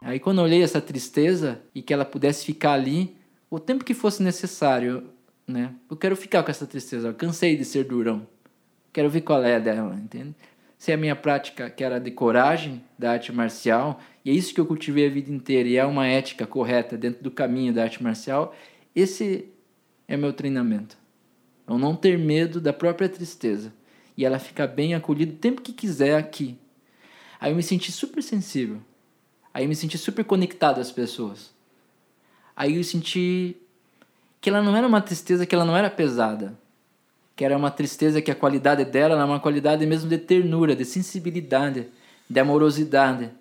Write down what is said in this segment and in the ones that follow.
Aí quando eu olhei essa tristeza e que ela pudesse ficar ali o tempo que fosse necessário, né? Eu quero ficar com essa tristeza, eu cansei de ser durão. Quero ver qual é dela, entende? Se é a minha prática que era de coragem da arte marcial, e é isso que eu cultivei a vida inteira, e é uma ética correta dentro do caminho da arte marcial, esse é meu treinamento. É não ter medo da própria tristeza. E ela ficar bem acolhida o tempo que quiser aqui. Aí eu me senti super sensível. Aí eu me senti super conectado às pessoas. Aí eu senti que ela não era uma tristeza que ela não era pesada, que era uma tristeza que a qualidade dela era uma qualidade mesmo de ternura, de sensibilidade, de amorosidade.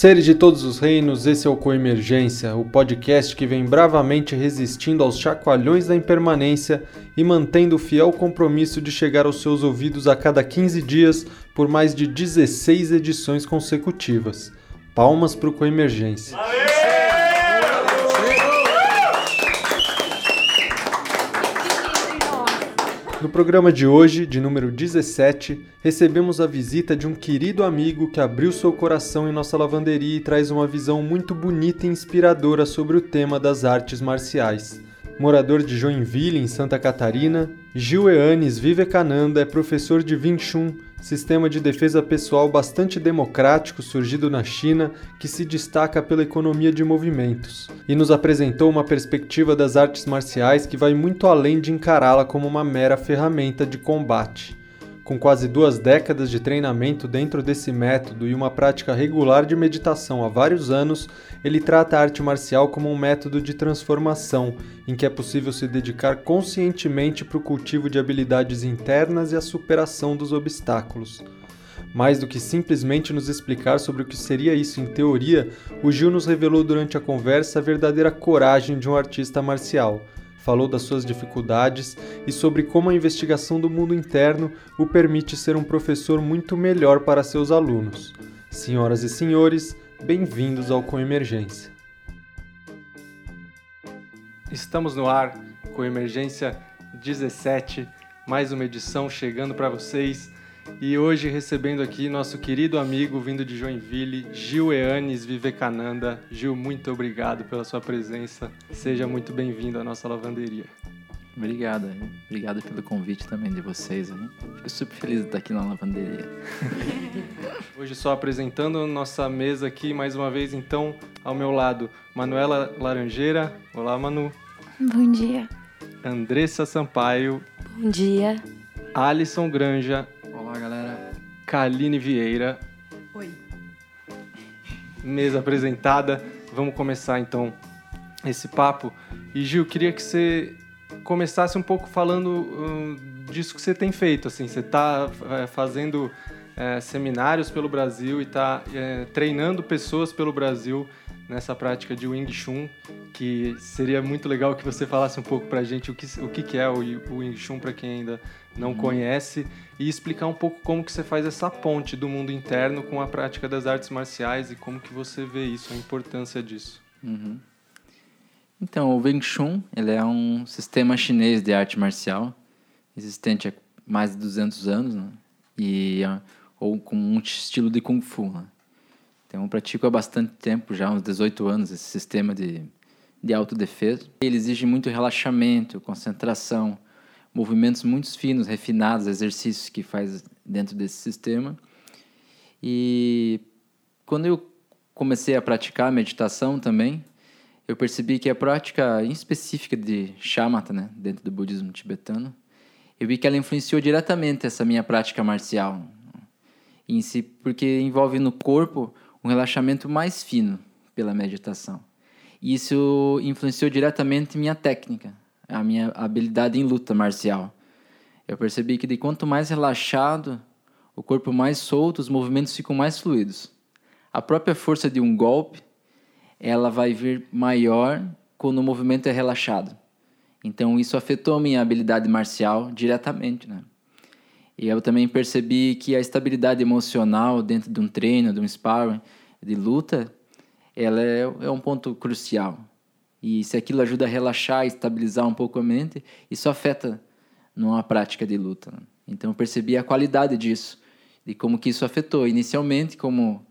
Seres de todos os reinos, esse é o Coemergência, o podcast que vem bravamente resistindo aos chacoalhões da impermanência e mantendo o fiel compromisso de chegar aos seus ouvidos a cada 15 dias por mais de 16 edições consecutivas. Palmas para o Coemergência. No programa de hoje, de número 17, recebemos a visita de um querido amigo que abriu seu coração em nossa lavanderia e traz uma visão muito bonita e inspiradora sobre o tema das artes marciais. Morador de Joinville, em Santa Catarina, Gil Eanes Vivekananda é professor de Wing Chun, sistema de defesa pessoal bastante democrático surgido na China que se destaca pela economia de movimentos, e nos apresentou uma perspectiva das artes marciais que vai muito além de encará-la como uma mera ferramenta de combate. Com quase duas décadas de treinamento dentro desse método e uma prática regular de meditação há vários anos, ele trata a arte marcial como um método de transformação, em que é possível se dedicar conscientemente para o cultivo de habilidades internas e a superação dos obstáculos. Mais do que simplesmente nos explicar sobre o que seria isso em teoria, o Gil nos revelou durante a conversa a verdadeira coragem de um artista marcial falou das suas dificuldades e sobre como a investigação do mundo interno o permite ser um professor muito melhor para seus alunos. Senhoras e senhores, bem-vindos ao Coemergência. Estamos no ar com Emergência 17, mais uma edição chegando para vocês. E hoje recebendo aqui nosso querido amigo vindo de Joinville, Gil Eanes Vivekananda. Gil, muito obrigado pela sua presença. Seja muito bem-vindo à nossa lavanderia. Obrigado, obrigado pelo convite também de vocês. Fico super feliz de estar aqui na lavanderia. Hoje só apresentando nossa mesa aqui mais uma vez, então, ao meu lado, Manuela Laranjeira. Olá, Manu. Bom dia. Andressa Sampaio. Bom dia. Alisson Granja. Olá, galera. Kaline Vieira. Oi. Mesa apresentada. Vamos começar então esse papo. E Gil, queria que você começasse um pouco falando uh, disso que você tem feito. Assim, você está é, fazendo é, seminários pelo Brasil e está é, treinando pessoas pelo Brasil nessa prática de Wing Chun, que seria muito legal que você falasse um pouco para a gente o que, o que é o Wing Chun para quem ainda não uhum. conhece e explicar um pouco como que você faz essa ponte do mundo interno com a prática das artes marciais e como que você vê isso, a importância disso. Uhum. Então, o Wing Chun ele é um sistema chinês de arte marcial existente há mais de 200 anos, né? e é, ou com um estilo de kung fu. Né? Então, eu pratico há bastante tempo, já uns 18 anos, esse sistema de, de autodefesa. Ele exige muito relaxamento, concentração, movimentos muito finos, refinados, exercícios que faz dentro desse sistema. E quando eu comecei a praticar meditação também, eu percebi que a prática específica de shamatha, né, dentro do budismo tibetano, eu vi que ela influenciou diretamente essa minha prática marcial. Em si, porque envolve no corpo um relaxamento mais fino pela meditação. E isso influenciou diretamente minha técnica, a minha habilidade em luta marcial. Eu percebi que de quanto mais relaxado, o corpo mais solto, os movimentos ficam mais fluidos. A própria força de um golpe, ela vai vir maior quando o movimento é relaxado. Então isso afetou a minha habilidade marcial diretamente, né? E eu também percebi que a estabilidade emocional dentro de um treino, de um sparring, de luta, ela é, é um ponto crucial. E se aquilo ajuda a relaxar, estabilizar um pouco a mente, isso afeta numa prática de luta. Né? Então eu percebi a qualidade disso e como que isso afetou. Inicialmente, como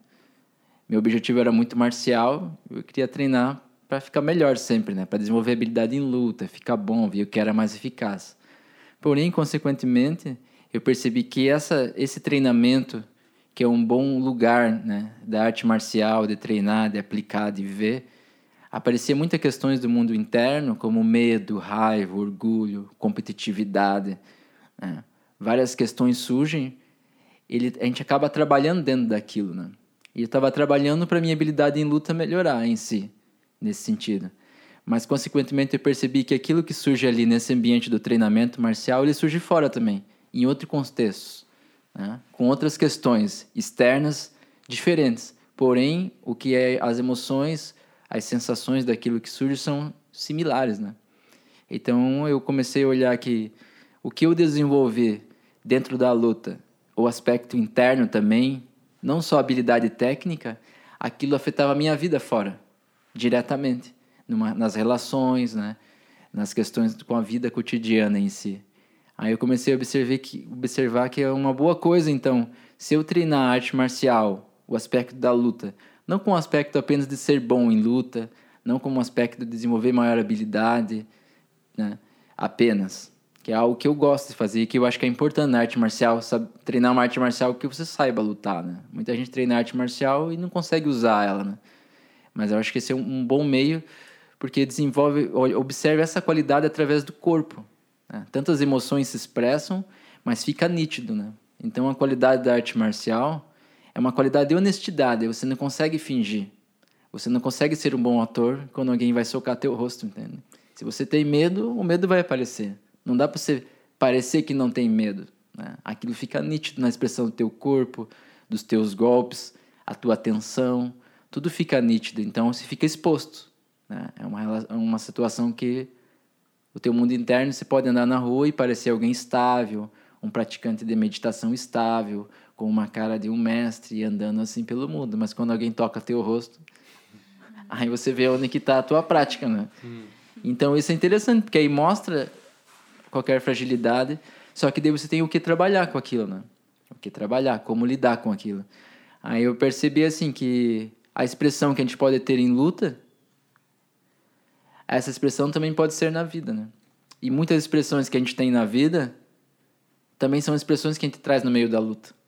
meu objetivo era muito marcial, eu queria treinar para ficar melhor sempre, né? Para desenvolver habilidade em luta, ficar bom, ver o que era mais eficaz. Porém, consequentemente, eu percebi que essa, esse treinamento, que é um bom lugar né, da arte marcial, de treinar, de aplicar, de viver, aparecia muitas questões do mundo interno, como medo, raiva, orgulho, competitividade. Né? Várias questões surgem, ele, a gente acaba trabalhando dentro daquilo. Né? E eu estava trabalhando para minha habilidade em luta melhorar em si, nesse sentido. Mas, consequentemente, eu percebi que aquilo que surge ali nesse ambiente do treinamento marcial, ele surge fora também, em outro contexto, né? com outras questões externas diferentes. Porém, o que é as emoções, as sensações daquilo que surge são similares, né? Então, eu comecei a olhar que o que eu desenvolvi dentro da luta, o aspecto interno também, não só habilidade técnica, aquilo afetava a minha vida fora, diretamente numa, nas relações, né? nas questões com a vida cotidiana em si. Aí eu comecei a observar que, observar que é uma boa coisa, então, se eu treinar arte marcial, o aspecto da luta, não com o aspecto apenas de ser bom em luta, não como um aspecto de desenvolver maior habilidade, né? apenas, que é algo que eu gosto de fazer e que eu acho que é importante na arte marcial, sabe? treinar uma arte marcial que você saiba lutar, né? Muita gente treina arte marcial e não consegue usar ela, né? Mas eu acho que esse é um bom meio porque desenvolve, observa essa qualidade através do corpo. Né? Tantas emoções se expressam, mas fica nítido, né? Então a qualidade da arte marcial é uma qualidade de honestidade. Você não consegue fingir. Você não consegue ser um bom ator quando alguém vai socar teu rosto, entende? Se você tem medo, o medo vai aparecer. Não dá para você parecer que não tem medo. Né? Aquilo fica nítido na expressão do teu corpo, dos teus golpes, a tua atenção, tudo fica nítido. Então você fica exposto. Né? É uma, uma situação que o teu mundo interno você pode andar na rua e parecer alguém estável, um praticante de meditação estável, com uma cara de um mestre andando assim pelo mundo. Mas quando alguém toca teu rosto, aí você vê onde que está a tua prática, né? Hum. Então isso é interessante, porque aí mostra qualquer fragilidade, só que daí você tem o que trabalhar com aquilo, né? O que trabalhar, como lidar com aquilo. Aí eu percebi assim que a expressão que a gente pode ter em luta essa expressão também pode ser na vida, né? E muitas expressões que a gente tem na vida também são expressões que a gente traz no meio da luta.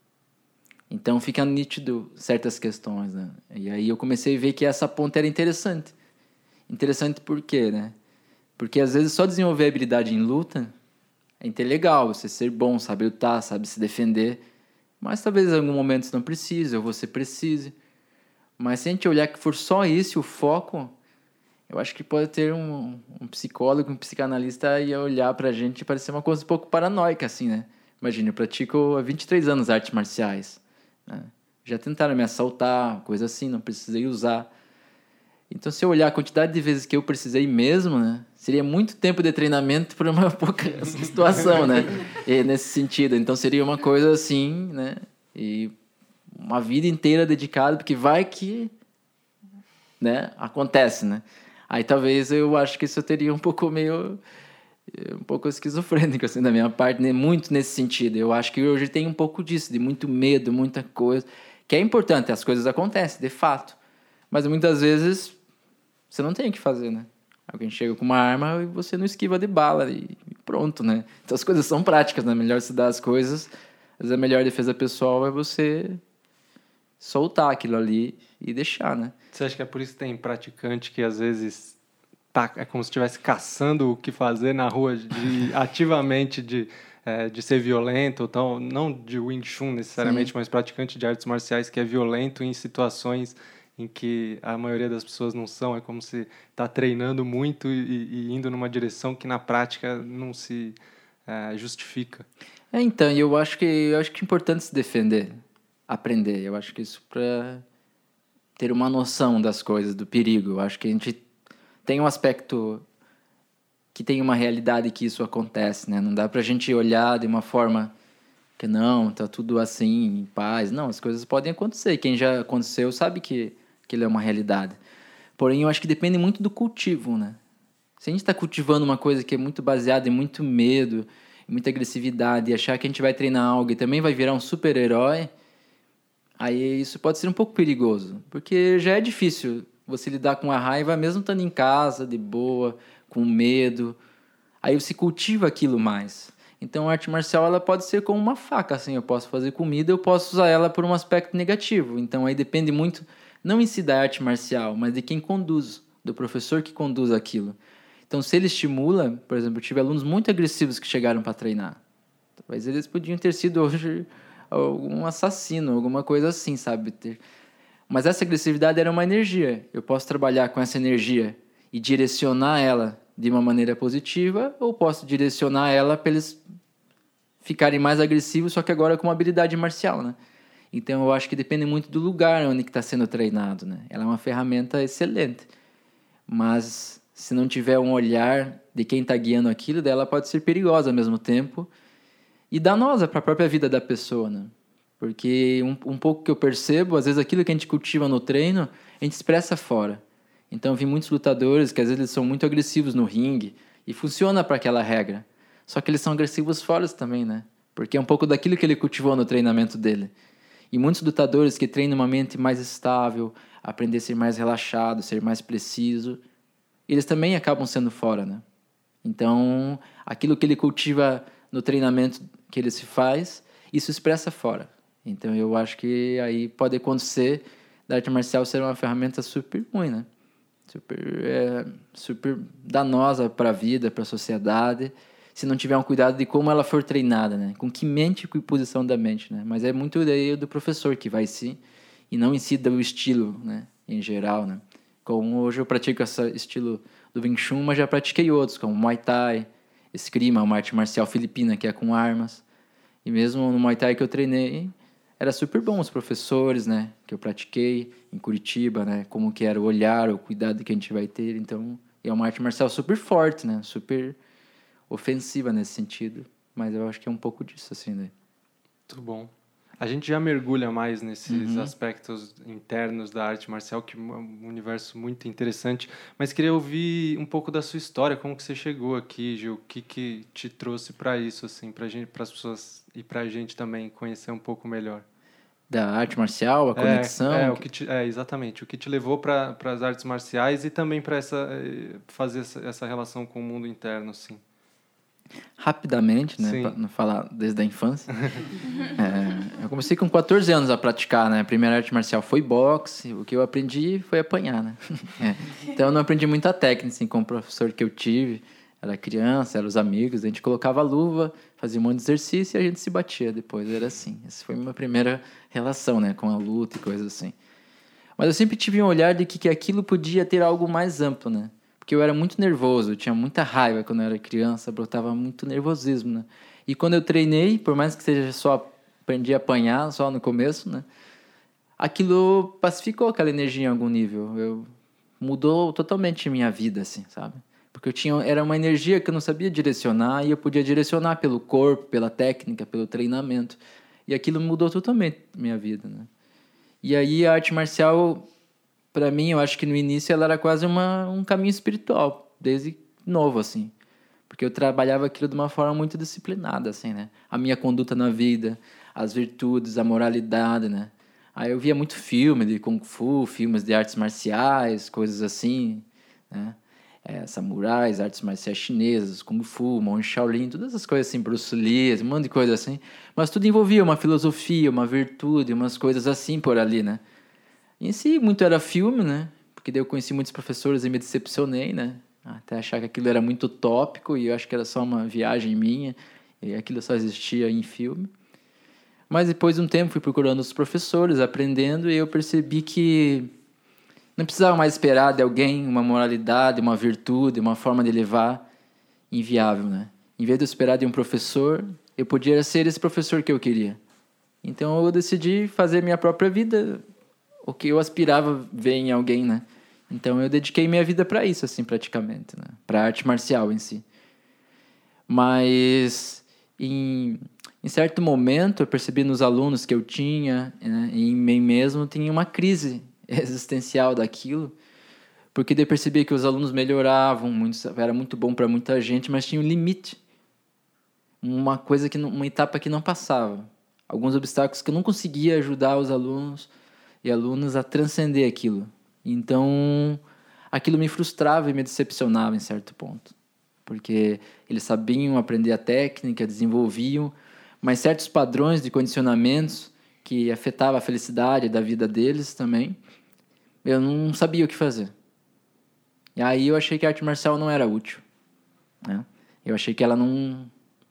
Então fica nítido certas questões, né? E aí eu comecei a ver que essa ponta era interessante. Interessante por quê, né? Porque às vezes só desenvolver habilidade em luta é legal, você ser bom, saber lutar, sabe se defender. Mas talvez em algum momento você não precise, ou você precise. Mas se a gente olhar que for só isso o foco, eu acho que pode ter um, um psicólogo, um psicanalista e olhar pra gente e parecer uma coisa um pouco paranoica, assim, né? Imagina, eu pratico há 23 anos artes marciais. Né? Já tentaram me assaltar, coisa assim, não precisei usar. Então, se eu olhar a quantidade de vezes que eu precisei mesmo, né? Seria muito tempo de treinamento para uma pouca situação, né? E nesse sentido. Então, seria uma coisa assim, né? E uma vida inteira dedicada, porque vai que né? acontece, né? Aí talvez eu acho que isso eu teria um pouco meio um pouco esquizofrênico assim da minha parte, né? muito nesse sentido. Eu acho que hoje tem um pouco disso, de muito medo, muita coisa, que é importante, as coisas acontecem, de fato. Mas muitas vezes você não tem o que fazer, né? Alguém chega com uma arma e você não esquiva de bala e pronto, né? Então as coisas são práticas, né? Melhor se dar as coisas, vezes a melhor defesa pessoal é você soltar aquilo ali e deixar, né? Você acha que é por isso que tem praticante que às vezes tá, é como se estivesse caçando o que fazer na rua de, ativamente de, é, de ser violento, então, não de Wing Chun necessariamente, Sim. mas praticante de artes marciais que é violento em situações em que a maioria das pessoas não são, é como se está treinando muito e, e, indo numa direção que na prática não se é, justifica. É, então, eu acho que eu acho que é importante se defender, aprender. Eu acho que isso para ter uma noção das coisas, do perigo. Eu acho que a gente tem um aspecto que tem uma realidade que isso acontece, né? Não dá pra gente olhar de uma forma que não, tá tudo assim, em paz. Não, as coisas podem acontecer. Quem já aconteceu sabe que aquilo é uma realidade. Porém, eu acho que depende muito do cultivo, né? Se a gente está cultivando uma coisa que é muito baseada em muito medo, muita agressividade, e achar que a gente vai treinar algo e também vai virar um super-herói, aí isso pode ser um pouco perigoso, porque já é difícil você lidar com a raiva mesmo estando em casa, de boa, com medo. Aí você cultiva aquilo mais. Então a arte marcial ela pode ser como uma faca, assim, eu posso fazer comida, eu posso usar ela por um aspecto negativo. Então aí depende muito não em si da arte marcial, mas de quem conduz, do professor que conduz aquilo. Então se ele estimula, por exemplo, eu tive alunos muito agressivos que chegaram para treinar. Talvez eles podiam ter sido hoje algum assassino, alguma coisa assim, sabe? Mas essa agressividade era uma energia. Eu posso trabalhar com essa energia e direcionar ela de uma maneira positiva, ou posso direcionar ela para eles ficarem mais agressivos, só que agora com uma habilidade marcial, né? Então eu acho que depende muito do lugar onde está sendo treinado, né? Ela é uma ferramenta excelente, mas se não tiver um olhar de quem está guiando aquilo, dela pode ser perigosa ao mesmo tempo e danosa para a própria vida da pessoa, né? Porque um, um pouco que eu percebo, às vezes aquilo que a gente cultiva no treino, a gente expressa fora. Então, vi muitos lutadores que às vezes eles são muito agressivos no ringue e funciona para aquela regra. Só que eles são agressivos fora também, né? Porque é um pouco daquilo que ele cultivou no treinamento dele. E muitos lutadores que treinam uma mente mais estável, aprender a ser mais relaxado, ser mais preciso, eles também acabam sendo fora, né? Então, aquilo que ele cultiva no treinamento que ele se faz, isso expressa fora. Então eu acho que aí pode acontecer da arte marcial ser uma ferramenta super ruim, né? Super, é, super danosa para a vida, para a sociedade, se não tiver um cuidado de como ela for treinada, né? Com que mente com posição da mente, né? Mas é muito daí do professor que vai sim, e não si do estilo, né? Em geral, né? Como hoje eu pratico esse estilo do Wing Chun, mas já pratiquei outros, como Muay Thai, Eskrima, uma arte marcial filipina que é com armas. E mesmo no Muay Thai que eu treinei, era super bom os professores, né, que eu pratiquei em Curitiba, né, como que era o olhar, o cuidado que a gente vai ter, então é uma arte marcial super forte, né, super ofensiva nesse sentido, mas eu acho que é um pouco disso assim, né. Muito bom. A gente já mergulha mais nesses uhum. aspectos internos da arte marcial, que é um universo muito interessante. Mas queria ouvir um pouco da sua história, como que você chegou aqui, Gil, o que que te trouxe para isso, assim, para as pessoas e para a gente também conhecer um pouco melhor da arte marcial, a é, conexão. É, o que te, é exatamente. O que te levou para as artes marciais e também para essa, eh, fazer essa, relação com o mundo interno, sim. Rapidamente, né? Para não falar desde a infância. é, eu comecei com 14 anos a praticar, né? A primeira arte marcial foi boxe. O que eu aprendi foi apanhar, né? É. Então eu não aprendi muita técnica, assim, com o professor que eu tive era criança, eram os amigos, a gente colocava a luva, fazia um monte de exercício e a gente se batia depois, era assim. Essa foi a minha primeira relação, né, com a luta e coisas assim. Mas eu sempre tive um olhar de que, que aquilo podia ter algo mais amplo, né? Porque eu era muito nervoso, eu tinha muita raiva quando eu era criança, brotava muito nervosismo, né? E quando eu treinei, por mais que seja só aprendi a apanhar só no começo, né? Aquilo pacificou aquela energia em algum nível. Eu mudou totalmente minha vida, assim, sabe? Porque eu tinha, era uma energia que eu não sabia direcionar e eu podia direcionar pelo corpo, pela técnica, pelo treinamento. E aquilo mudou totalmente minha vida, né? E aí a arte marcial, para mim, eu acho que no início ela era quase uma, um caminho espiritual, desde novo, assim. Porque eu trabalhava aquilo de uma forma muito disciplinada, assim, né? A minha conduta na vida, as virtudes, a moralidade, né? Aí eu via muito filme de Kung Fu, filmes de artes marciais, coisas assim, né? É, samurais, artes marciais chinesas, Kung Fu, Monge Shaolin, todas essas coisas assim, Bruce Lee, um monte de coisa assim. Mas tudo envolvia uma filosofia, uma virtude, umas coisas assim por ali, né? E em si, muito era filme, né? Porque daí eu conheci muitos professores e me decepcionei, né? Até achar que aquilo era muito tópico e eu acho que era só uma viagem minha e aquilo só existia em filme. Mas depois de um tempo fui procurando os professores, aprendendo e eu percebi que não precisava mais esperar de alguém uma moralidade, uma virtude, uma forma de levar inviável, né? Em vez de eu esperar de um professor, eu podia ser esse professor que eu queria. Então eu decidi fazer minha própria vida, o que eu aspirava ver em alguém, né? Então eu dediquei minha vida para isso, assim, praticamente, né? Para arte marcial em si. Mas em, em certo momento eu percebi nos alunos que eu tinha, né, em mim mesmo, tinha uma crise existencial daquilo, porque daí percebi que os alunos melhoravam, muito, era muito bom para muita gente, mas tinha um limite. uma coisa que uma etapa que não passava, alguns obstáculos que eu não conseguia ajudar os alunos e alunas a transcender aquilo. Então, aquilo me frustrava e me decepcionava em certo ponto, porque eles sabiam aprender a técnica, desenvolviam, mas certos padrões de condicionamentos que afetavam a felicidade da vida deles também, eu não sabia o que fazer. E aí eu achei que a arte marcial não era útil. Né? Eu achei que ela não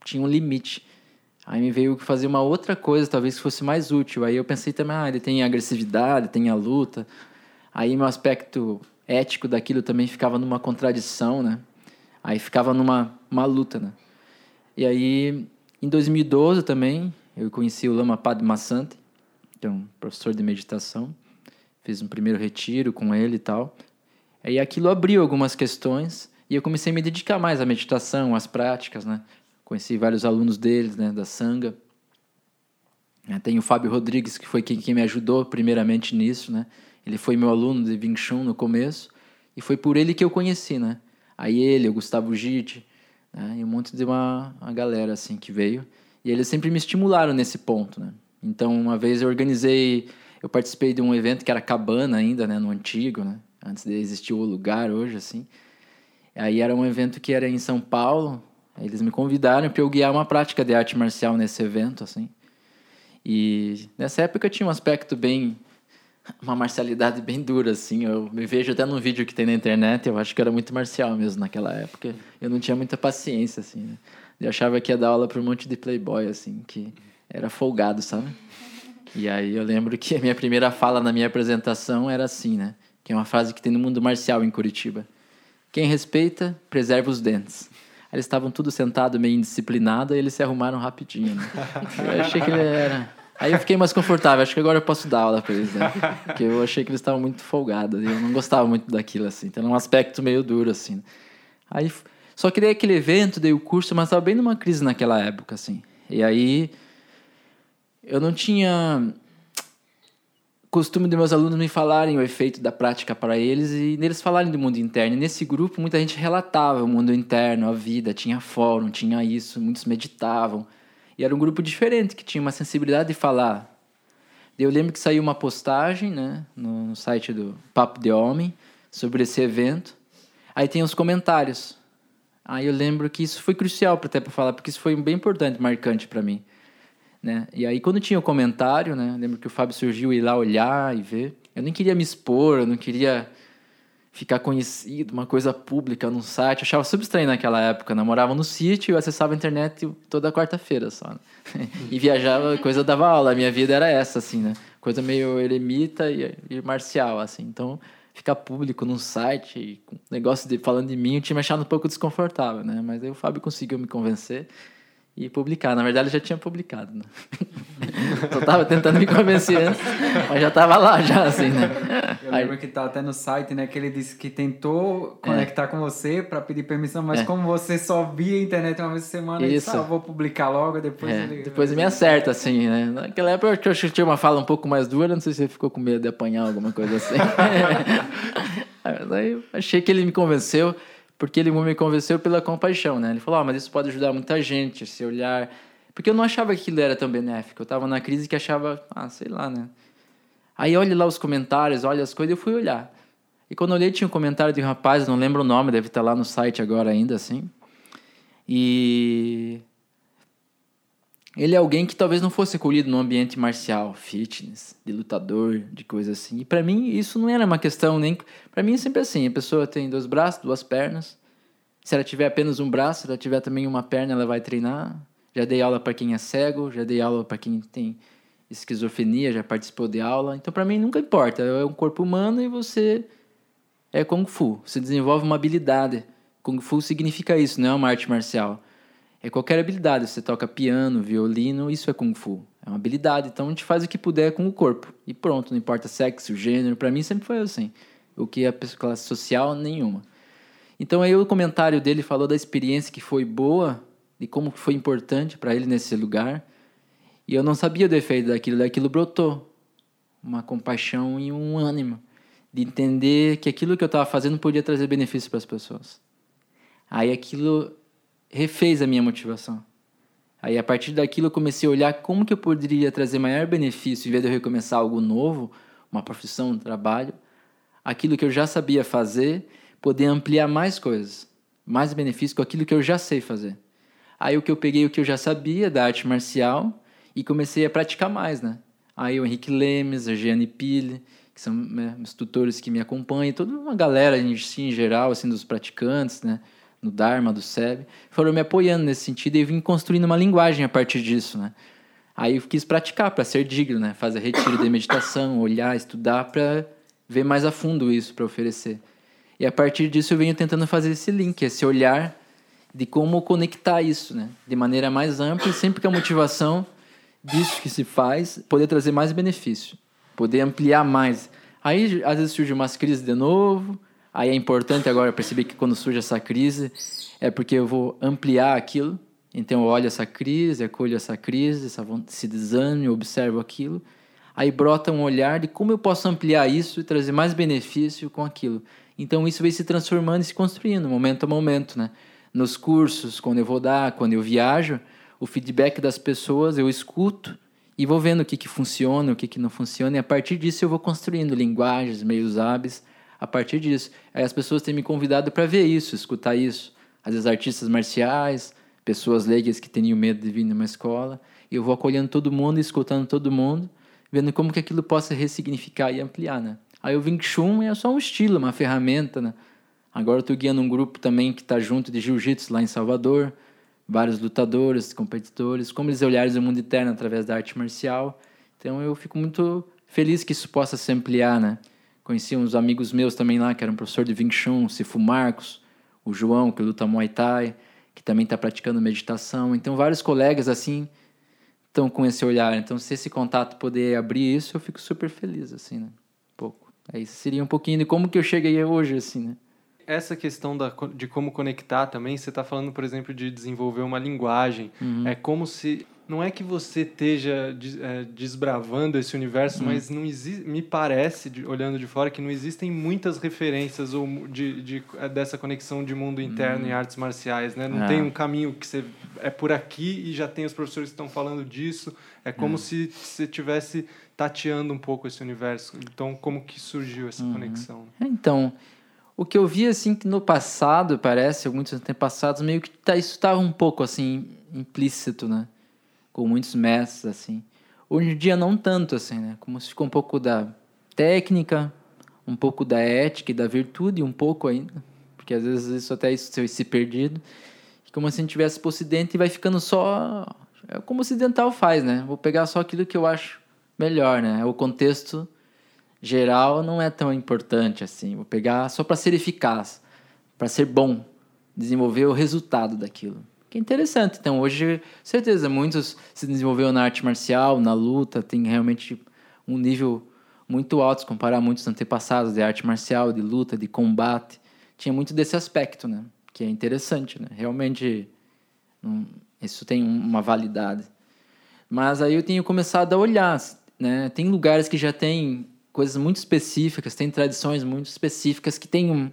tinha um limite. Aí me veio fazer uma outra coisa, talvez que fosse mais útil. Aí eu pensei também, ah, ele tem agressividade, tem a luta. Aí meu aspecto ético daquilo também ficava numa contradição, né? Aí ficava numa uma luta, né? E aí, em 2012 também, eu conheci o Lama Padmasante, que é um professor de meditação. Fiz um primeiro retiro com ele e tal. Aí aquilo abriu algumas questões e eu comecei a me dedicar mais à meditação, às práticas, né? Conheci vários alunos deles, né, da Sanga. É, tem o Fábio Rodrigues, que foi quem, quem me ajudou primeiramente nisso, né? Ele foi meu aluno de Wing Chun no começo e foi por ele que eu conheci, né? Aí ele, o Gustavo Gitt, né? e um monte de uma, uma galera assim que veio. E eles sempre me estimularam nesse ponto, né? Então, uma vez eu organizei, eu participei de um evento que era cabana ainda, né, no antigo, né? Antes de existir o lugar hoje assim. Aí era um evento que era em São Paulo. Eles me convidaram para eu guiar uma prática de arte marcial nesse evento, assim. E nessa época tinha um aspecto bem uma marcialidade bem dura, assim. Eu me vejo até no vídeo que tem na internet, eu acho que era muito marcial mesmo naquela época. Eu não tinha muita paciência, assim. Né? Eu achava que ia dar aula para um monte de playboy, assim, que era folgado, sabe? E aí eu lembro que a minha primeira fala na minha apresentação era assim, né? Que é uma frase que tem no mundo marcial em Curitiba. Quem respeita, preserva os dentes. Eles estavam tudo sentado meio indisciplinado e eles se arrumaram rapidinho. Né? Eu achei que ele era. Aí eu fiquei mais confortável, acho que agora eu posso dar aula para eles, né? Porque eu achei que eles estavam muito folgados eu não gostava muito daquilo, assim. Então era um aspecto meio duro, assim. Aí só que daí aquele evento, dei o curso, mas estava bem numa crise naquela época, assim. E aí eu não tinha costume de meus alunos me falarem o efeito da prática para eles e neles falarem do mundo interno. E nesse grupo, muita gente relatava o mundo interno, a vida, tinha fórum, tinha isso, muitos meditavam. E era um grupo diferente, que tinha uma sensibilidade de falar. Eu lembro que saiu uma postagem né, no site do Papo de Homem sobre esse evento. Aí tem os comentários. Aí eu lembro que isso foi crucial até para falar, porque isso foi bem importante, marcante para mim. Né? E aí, quando tinha o comentário, né? lembro que o Fábio surgiu ir lá olhar e ver. Eu nem queria me expor, eu não queria ficar conhecido, uma coisa pública num site. Eu achava subestranho naquela época. Eu morava no sítio, eu acessava a internet toda quarta-feira só. Né? e viajava, coisa dava aula. A minha vida era essa, assim, né? Coisa meio eremita e, e marcial, assim. Então, ficar público num site, negócio de, falando de mim, eu tinha me achado um pouco desconfortável, né? Mas aí o Fábio conseguiu me convencer e publicar. Na verdade, ele já tinha publicado, né? Só tava tentando me convencer antes, mas já tava lá, já, assim, né? Eu lembro Aí... que tá até no site, né? Que ele disse que tentou conectar é. com você para pedir permissão, mas é. como você só via a internet uma vez por semana, Isso. ele disse, ah, vou publicar logo, depois é. ele... Depois me acerta, assim, né? Naquela época eu acho que tinha uma fala um pouco mais dura, não sei se ele ficou com medo de apanhar alguma coisa assim. Aí eu achei que ele me convenceu porque ele me convenceu pela compaixão, né? Ele falou, ah, mas isso pode ajudar muita gente, esse olhar... Porque eu não achava que aquilo era tão benéfico. Eu estava na crise que achava, ah, sei lá, né? Aí olha lá os comentários, olha as coisas, eu fui olhar. E quando eu olhei, tinha um comentário de um rapaz, não lembro o nome, deve estar lá no site agora ainda, assim. E ele é alguém que talvez não fosse acolhido no ambiente marcial, fitness, de lutador, de coisa assim. E para mim isso não era uma questão nem para mim é sempre assim, a pessoa tem dois braços, duas pernas. Se ela tiver apenas um braço, se ela tiver também uma perna, ela vai treinar. Já dei aula para quem é cego, já dei aula para quem tem esquizofrenia, já participou de aula. Então para mim nunca importa, é um corpo humano e você é kung fu, você desenvolve uma habilidade. Kung fu significa isso, não é uma arte marcial. É qualquer habilidade. Você toca piano, violino, isso é Kung Fu. É uma habilidade. Então a gente faz o que puder com o corpo. E pronto, não importa sexo, gênero. Para mim sempre foi assim. O que é classe social, nenhuma. Então aí o comentário dele falou da experiência que foi boa, de como foi importante para ele nesse lugar. E eu não sabia do efeito daquilo, daquilo brotou. Uma compaixão e um ânimo de entender que aquilo que eu estava fazendo podia trazer benefício para as pessoas. Aí aquilo refez a minha motivação. Aí a partir daquilo eu comecei a olhar como que eu poderia trazer maior benefício em vez de eu recomeçar algo novo, uma profissão, um trabalho, aquilo que eu já sabia fazer, poder ampliar mais coisas, mais benefícios com aquilo que eu já sei fazer. Aí o que eu peguei o que eu já sabia da arte marcial e comecei a praticar mais, né? Aí o Henrique Lemes, a Gianni Pille, que são né, os tutores que me acompanham, toda uma galera assim, em geral, assim, dos praticantes, né? No Dharma, do SEB, foram me apoiando nesse sentido e vim construindo uma linguagem a partir disso, né? Aí eu quis praticar para ser digno, né? Fazer retiro de meditação, olhar, estudar para ver mais a fundo isso para oferecer. E a partir disso eu venho tentando fazer esse link, esse olhar de como conectar isso, né? De maneira mais ampla, sempre que a motivação disso que se faz poder trazer mais benefício, poder ampliar mais. Aí às vezes surge umas crises de novo, Aí é importante agora perceber que quando surge essa crise é porque eu vou ampliar aquilo. Então eu olho essa crise, acolho essa crise, esse desânimo, observo aquilo. Aí brota um olhar de como eu posso ampliar isso e trazer mais benefício com aquilo. Então isso vai se transformando e se construindo, momento a momento, né? Nos cursos, quando eu vou dar, quando eu viajo, o feedback das pessoas eu escuto e vou vendo o que, que funciona, o que, que não funciona, e a partir disso eu vou construindo linguagens, meios hábeis a partir disso. Aí as pessoas têm me convidado para ver isso, escutar isso. Às vezes artistas marciais, pessoas leigas que tinham medo de vir numa escola. E eu vou acolhendo todo mundo, escutando todo mundo, vendo como que aquilo possa ressignificar e ampliar, né? Aí o Wing Chun é só um estilo, uma ferramenta, né? Agora eu estou guiando um grupo também que está junto de Jiu-Jitsu lá em Salvador, vários lutadores, competidores, como eles olharem o mundo interno através da arte marcial. Então eu fico muito feliz que isso possa se ampliar, né? Conheci uns amigos meus também lá, que eram professor de Wing Chun, Sifu Marcos, o João, que luta Muay Thai, que também está praticando meditação. Então, vários colegas assim estão com esse olhar. Então, se esse contato poder abrir isso, eu fico super feliz, assim, né? Um pouco. Aí seria um pouquinho de como que eu cheguei hoje, assim, né? Essa questão da, de como conectar também, você está falando, por exemplo, de desenvolver uma linguagem. Uhum. É como se não é que você esteja é, desbravando esse universo, hum. mas não existe, me parece, olhando de fora, que não existem muitas referências ou de, de é, dessa conexão de mundo interno hum. e artes marciais, né? Não é. tem um caminho que você é por aqui e já tem os professores que estão falando disso. É como hum. se você tivesse tateando um pouco esse universo. Então, como que surgiu essa uhum. conexão? Então, o que eu vi assim que no passado, parece, muitos antepassados, meio que tá, isso estava um pouco assim implícito, né? Com muitos mestres, assim. Hoje em dia não tanto, assim, né? Como se ficou um pouco da técnica, um pouco da ética e da virtude, um pouco ainda, porque às vezes isso até isso se perdido. Como se a gente tivesse por ocidente e vai ficando só... É como o ocidental faz, né? Vou pegar só aquilo que eu acho melhor, né? O contexto geral não é tão importante assim. Vou pegar só para ser eficaz, para ser bom, desenvolver o resultado daquilo que é interessante. Então, hoje, certeza, muitos se desenvolveram na arte marcial, na luta, tem realmente um nível muito alto se comparar a muitos antepassados de arte marcial, de luta, de combate. Tinha muito desse aspecto, né? Que é interessante, né? Realmente, um, isso tem uma validade. Mas aí eu tenho começado a olhar, né? Tem lugares que já tem coisas muito específicas, tem tradições muito específicas que têm um,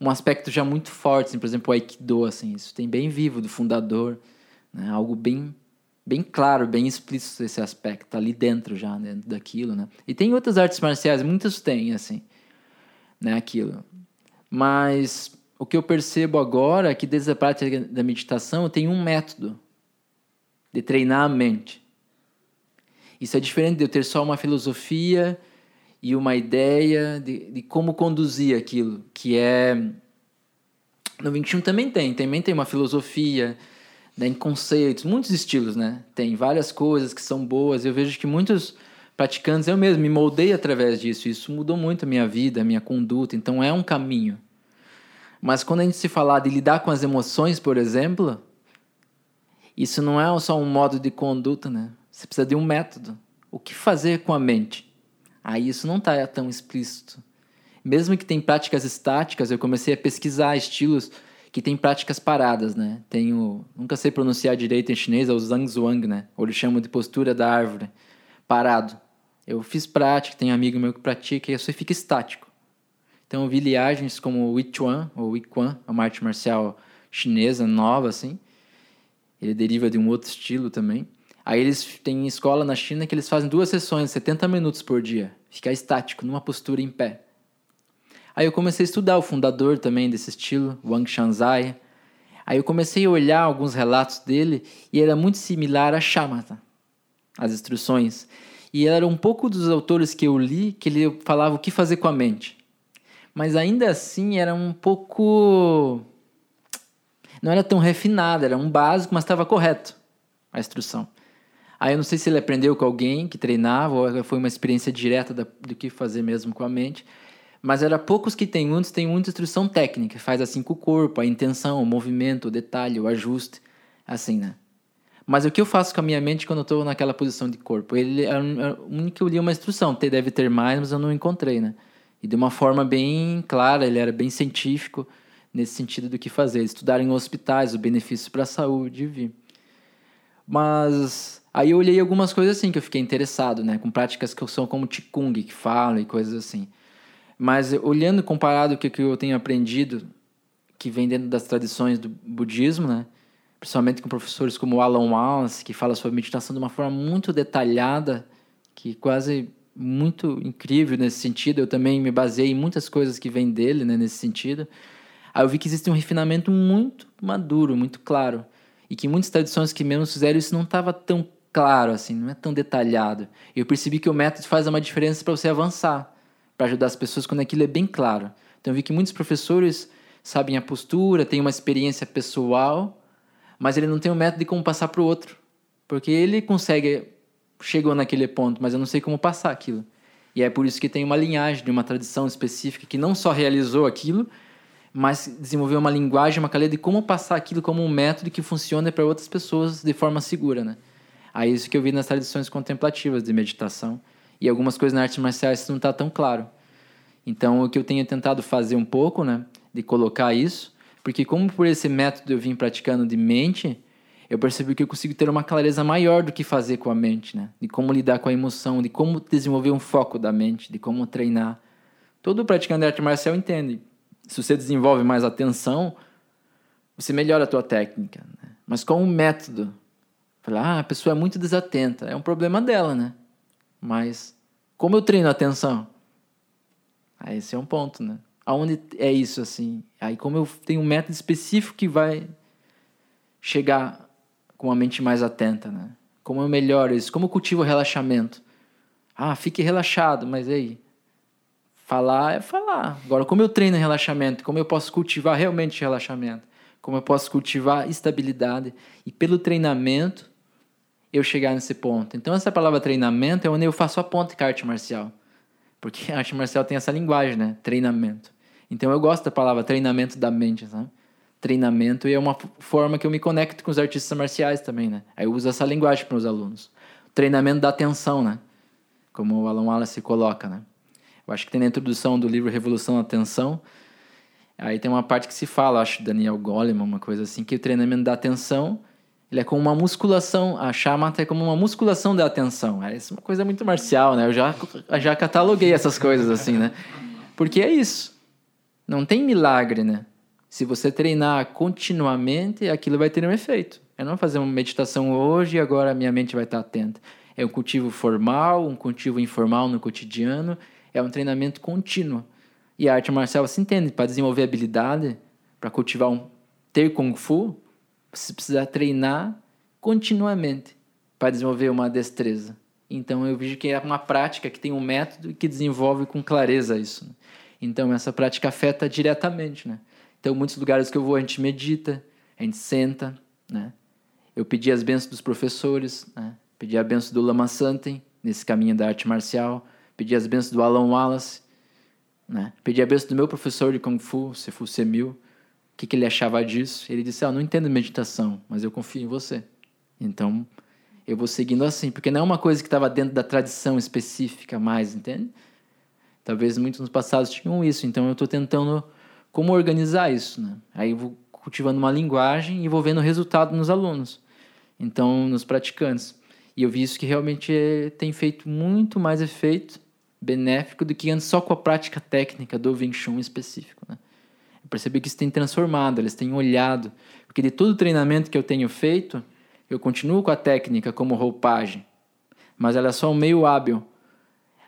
um aspecto já muito forte, assim, por exemplo, o Aikido, assim, isso tem bem vivo do fundador, né? algo bem bem claro, bem explícito esse aspecto, tá ali dentro já, dentro daquilo, né? E tem outras artes marciais, muitas têm, assim, né, aquilo. Mas o que eu percebo agora é que desde a prática da meditação eu tenho um método de treinar a mente. Isso é diferente de eu ter só uma filosofia e uma ideia de, de como conduzir aquilo, que é no 21 também tem, também tem uma filosofia, né, em conceitos, muitos estilos, né? Tem várias coisas que são boas. Eu vejo que muitos praticantes, eu mesmo me moldei através disso. Isso mudou muito a minha vida, a minha conduta. Então é um caminho. Mas quando a gente se falar de lidar com as emoções, por exemplo, isso não é só um modo de conduta, né? Você precisa de um método. O que fazer com a mente? Aí isso não está tão explícito. Mesmo que tem práticas estáticas, eu comecei a pesquisar estilos que tem práticas paradas, né? Tenho, nunca sei pronunciar direito em chinês, é o Zhangzhuang, né? Ou eles chamam de postura da árvore, parado. Eu fiz prática, tem amigo meu que pratica e só fica estático. Então eu vi liagens como o Wichuan, ou Wiquan, uma arte marcial chinesa nova, assim. Ele deriva de um outro estilo também. Aí eles têm escola na China que eles fazem duas sessões, 70 minutos por dia. Ficar estático, numa postura em pé. Aí eu comecei a estudar o fundador também desse estilo, Wang Shanzai. Aí eu comecei a olhar alguns relatos dele e era muito similar a Shamatha, as instruções. E era um pouco dos autores que eu li que ele falava o que fazer com a mente. Mas ainda assim era um pouco. Não era tão refinado, era um básico, mas estava correto a instrução. Aí eu não sei se ele aprendeu com alguém que treinava ou foi uma experiência direta da, do que fazer mesmo com a mente. Mas era poucos que tem, muitos tem muita instrução técnica, faz assim com o corpo, a intenção, o movimento, o detalhe, o ajuste, assim, né? Mas o que eu faço com a minha mente quando eu estou naquela posição de corpo? Ele é o único que eu li uma instrução, deve ter mais, mas eu não encontrei, né? E de uma forma bem clara, ele era bem científico nesse sentido do que fazer, estudar em hospitais, o benefício para a saúde, vi. Mas aí eu olhei algumas coisas assim que eu fiquei interessado, né, com práticas que são como Qigong, que falam e coisas assim. Mas olhando comparado com o que eu tenho aprendido, que vem dentro das tradições do budismo, né? Principalmente com professores como Alan Wallace, que fala sobre meditação de uma forma muito detalhada, que quase muito incrível nesse sentido. Eu também me baseei em muitas coisas que vêm dele, né, nesse sentido. Aí eu vi que existe um refinamento muito maduro, muito claro, e que muitas tradições que menos fizeram isso não estava tão claro assim, não é tão detalhado. Eu percebi que o método faz uma diferença para você avançar para ajudar as pessoas quando aquilo é bem claro. Então eu vi que muitos professores sabem a postura, têm uma experiência pessoal, mas ele não tem um método de como passar para o outro. Porque ele consegue, chegou naquele ponto, mas eu não sei como passar aquilo. E é por isso que tem uma linhagem de uma tradição específica que não só realizou aquilo, mas desenvolveu uma linguagem, uma cadeia de como passar aquilo como um método que funcione para outras pessoas de forma segura, né? Aí isso que eu vi nas tradições contemplativas de meditação. E algumas coisas na arte marcial isso não está tão claro. Então, o que eu tenho tentado fazer um pouco, né, de colocar isso, porque como por esse método eu vim praticando de mente, eu percebi que eu consigo ter uma clareza maior do que fazer com a mente, né? De como lidar com a emoção, de como desenvolver um foco da mente, de como treinar. Todo praticante de arte marcial entende. Se você desenvolve mais atenção, você melhora a tua técnica. Né? Mas com um método, falar, ah, a pessoa é muito desatenta, é um problema dela, né? Mas como eu treino a atenção? Aí esse é um ponto, né? Aonde é isso assim? Aí como eu tenho um método específico que vai chegar com a mente mais atenta, né? Como eu melhoro isso? Como eu cultivo o relaxamento? Ah, fique relaxado, mas aí falar é falar. Agora como eu treino relaxamento? Como eu posso cultivar realmente relaxamento? Como eu posso cultivar estabilidade? E pelo treinamento eu chegar nesse ponto. Então, essa palavra treinamento é onde eu faço a ponte com a arte marcial. Porque a arte marcial tem essa linguagem, né? Treinamento. Então, eu gosto da palavra treinamento da mente, sabe? Treinamento e é uma forma que eu me conecto com os artistas marciais também, né? Aí eu uso essa linguagem para os alunos. Treinamento da atenção, né? Como o Alan Wallace coloca, né? Eu acho que tem na introdução do livro Revolução da Atenção. Aí tem uma parte que se fala, acho, Daniel Goleman, uma coisa assim, que o treinamento da atenção ele é como uma musculação, a chamata é como uma musculação da atenção. É uma coisa muito marcial, né? Eu já, já cataloguei essas coisas assim, né? Porque é isso. Não tem milagre, né? Se você treinar continuamente, aquilo vai ter um efeito. Eu não fazer uma meditação hoje e agora a minha mente vai estar atenta. É um cultivo formal, um cultivo informal no cotidiano, é um treinamento contínuo. E a arte marcial se entende, para desenvolver habilidade, para cultivar um ter kung fu, você precisa treinar continuamente para desenvolver uma destreza. Então eu vejo que é uma prática que tem um método que desenvolve com clareza isso. Né? Então essa prática afeta diretamente, né? Então muitos lugares que eu vou a gente medita, a gente senta, né? Eu pedi as bênçãos dos professores, né? Pedi a bênção do Lama Santen nesse caminho da arte marcial, pedi as bênçãos do Alan Wallace, né? Pedi a bênção do meu professor de Kung Fu, Sefu Semil, que, que ele achava disso. Ele disse: ah, Eu não entendo meditação, mas eu confio em você. Então, eu vou seguindo assim, porque não é uma coisa que estava dentro da tradição específica mais, entende? Talvez muitos nos passados tinham isso, então eu estou tentando como organizar isso, né? Aí eu vou cultivando uma linguagem e vou vendo o resultado nos alunos, então nos praticantes. E eu vi isso que realmente é, tem feito muito mais efeito benéfico do que antes só com a prática técnica do Wing Chun específico, né? Eu percebi que isso tem transformado, eles têm olhado. Porque de todo o treinamento que eu tenho feito, eu continuo com a técnica como roupagem, mas ela é só um meio hábil.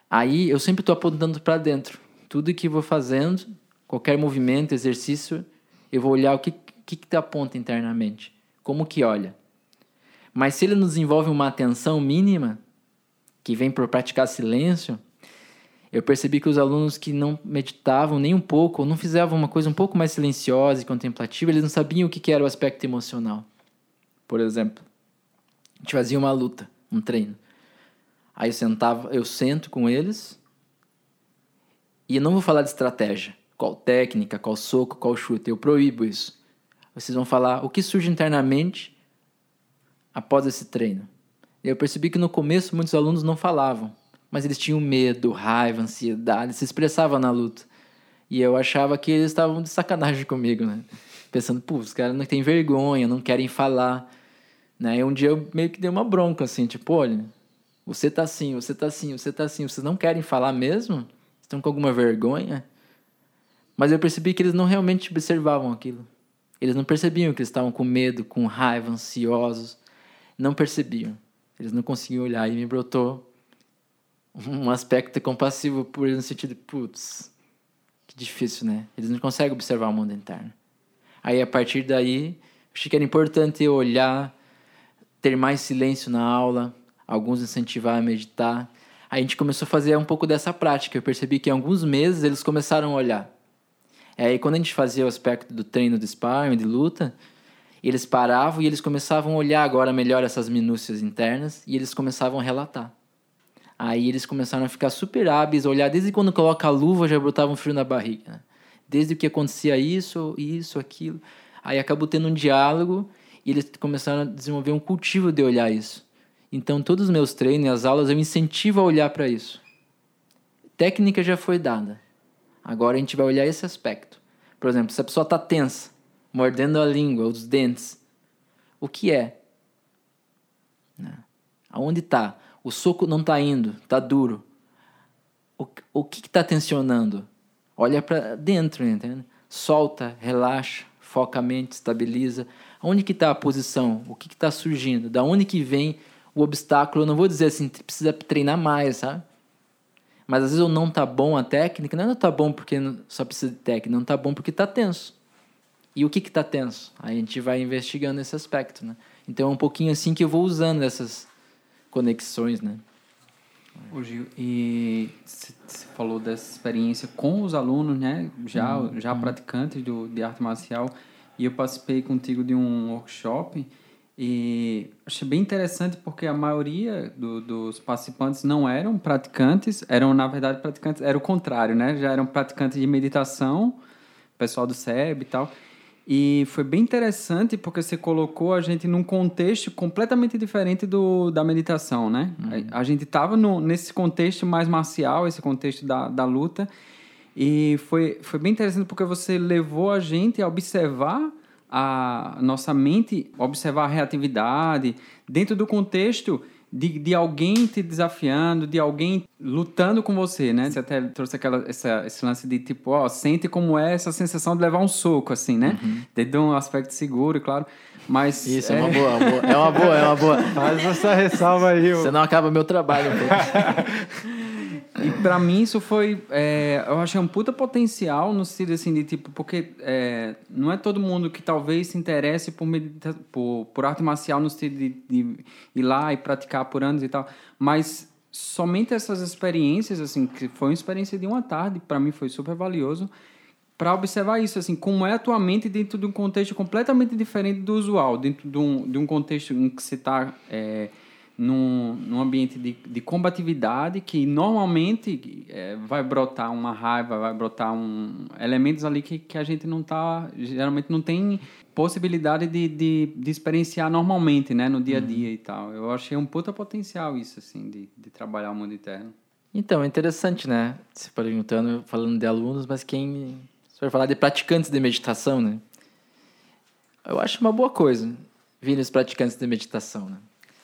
Aí eu sempre estou apontando para dentro. Tudo que vou fazendo, qualquer movimento, exercício, eu vou olhar o que que, que aponta internamente, como que olha. Mas se ele nos envolve uma atenção mínima, que vem por praticar silêncio, eu percebi que os alunos que não meditavam nem um pouco, ou não fizeram uma coisa um pouco mais silenciosa e contemplativa, eles não sabiam o que era o aspecto emocional. Por exemplo, a gente fazia uma luta, um treino. Aí eu sentava, eu sento com eles e eu não vou falar de estratégia, qual técnica, qual soco, qual chute, eu proíbo isso. Vocês vão falar o que surge internamente após esse treino. Eu percebi que no começo muitos alunos não falavam, mas eles tinham medo, raiva, ansiedade, se expressavam na luta. E eu achava que eles estavam de sacanagem comigo, né? Pensando, pô, os caras não têm vergonha, não querem falar. Né? E um dia eu meio que dei uma bronca, assim, tipo, olha, você tá assim, você tá assim, você tá assim. Vocês não querem falar mesmo? Estão com alguma vergonha? Mas eu percebi que eles não realmente observavam aquilo. Eles não percebiam que eles estavam com medo, com raiva, ansiosos. Não percebiam. Eles não conseguiam olhar e me brotou um aspecto compassivo por eles no sentido, putz, que difícil, né? Eles não conseguem observar o mundo interno. Aí a partir daí, achei que era importante olhar, ter mais silêncio na aula, alguns incentivar a meditar. Aí a gente começou a fazer um pouco dessa prática. Eu percebi que em alguns meses eles começaram a olhar. Aí quando a gente fazia o aspecto do treino de sparring, de luta, eles paravam e eles começavam a olhar agora melhor essas minúcias internas e eles começavam a relatar. Aí eles começaram a ficar super hábeis, olhar desde quando coloca a luva já brotava um frio na barriga. Né? Desde que acontecia isso, isso, aquilo. Aí acabou tendo um diálogo e eles começaram a desenvolver um cultivo de olhar isso. Então, todos os meus treinos e as aulas eu incentivo a olhar para isso. Técnica já foi dada. Agora a gente vai olhar esse aspecto. Por exemplo, se a pessoa está tensa, mordendo a língua, os dentes, o que é? Né? Aonde está? O soco não está indo, está duro. O, o que está tensionando? Olha para dentro, entende? Solta, relaxa, foca a mente, estabiliza. Onde que está a posição? O que está surgindo? Da onde que vem o obstáculo, eu não vou dizer assim, precisa treinar mais, sabe? Mas às vezes eu não tá bom a técnica, não é não tá bom porque só precisa de técnica, não tá bom porque tá tenso. E o que que tá tenso? Aí a gente vai investigando esse aspecto, né? Então é um pouquinho assim que eu vou usando essas conexões, né? Ô Gil, e você falou dessa experiência com os alunos, né? Já, uhum. já praticantes do, de arte marcial. E eu participei contigo de um workshop e achei bem interessante porque a maioria do, dos participantes não eram praticantes, eram, na verdade, praticantes, era o contrário, né? Já eram praticantes de meditação, pessoal do SEB e tal. E foi bem interessante porque você colocou a gente num contexto completamente diferente do, da meditação, né? Uhum. A, a, gente estava nesse contexto mais marcial, esse contexto da, da luta. E foi, foi bem interessante porque você levou a gente a observar a nossa mente observar a reatividade dentro do contexto de, de alguém te desafiando, de alguém lutando com você, né? Você até trouxe aquela, essa, esse lance de tipo, ó, sente como é essa sensação de levar um soco, assim, né? Uhum. Dentro de um aspecto seguro, claro. Mas. Isso, é, é uma boa, é uma boa, é uma boa. Faz essa ressalva aí, Você não acaba meu trabalho, E pra mim isso foi. É, eu achei um puta potencial no sentido assim de tipo, porque é, não é todo mundo que talvez se interesse por, medita por, por arte marcial no sentido de, de ir lá e praticar por anos e tal. Mas somente essas experiências, assim, que foi uma experiência de uma tarde, para mim foi super valioso para observar isso, assim, como é a tua mente dentro de um contexto completamente diferente do usual, dentro de um, de um contexto em que você está é, num, num ambiente de, de combatividade que normalmente é, vai brotar uma raiva, vai brotar um, elementos ali que, que a gente não tá, geralmente não tem possibilidade de, de, de experienciar normalmente, né, no dia a uhum. dia uhum. e tal. Eu achei um puta potencial isso, assim, de, de trabalhar o mundo interno. Então, é interessante, né, se perguntando, falando de alunos, mas quem, se for falar de praticantes de meditação, né, eu acho uma boa coisa vir os praticantes de meditação, né.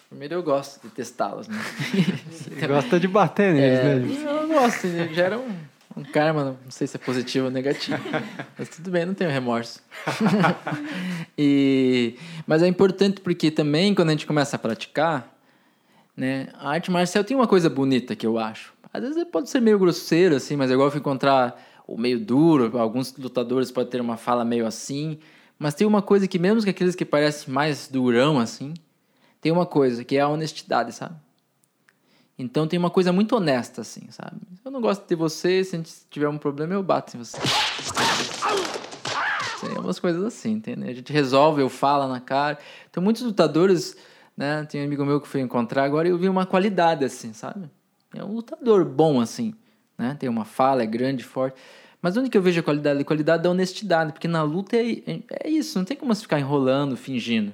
Primeiro eu gosto de testá-los, né? Você gosta de bater neles, é, né? Eu gosto, né? gera um, Um karma, não sei se é positivo ou negativo. mas tudo bem, não tenho remorso. e, mas é importante porque também, quando a gente começa a praticar, né, a arte marcial tem uma coisa bonita que eu acho. Às vezes pode ser meio grosseiro, assim, mas é igual encontrar o meio duro. Alguns lutadores podem ter uma fala meio assim. Mas tem uma coisa que, mesmo que aqueles que parecem mais durão, assim, tem uma coisa que é a honestidade, sabe? Então tem uma coisa muito honesta, assim, sabe? Eu não gosto de você, se a gente tiver um problema, eu bato em você. Tem umas coisas assim, entendeu? A gente resolve, eu falo na cara. Tem muitos lutadores, né? Tem um amigo meu que foi encontrar agora e eu vi uma qualidade, assim, sabe? É um lutador bom, assim, né? Tem uma fala, é grande, forte. Mas onde que eu vejo a qualidade? A qualidade da honestidade, porque na luta é, é isso, não tem como você ficar enrolando, fingindo.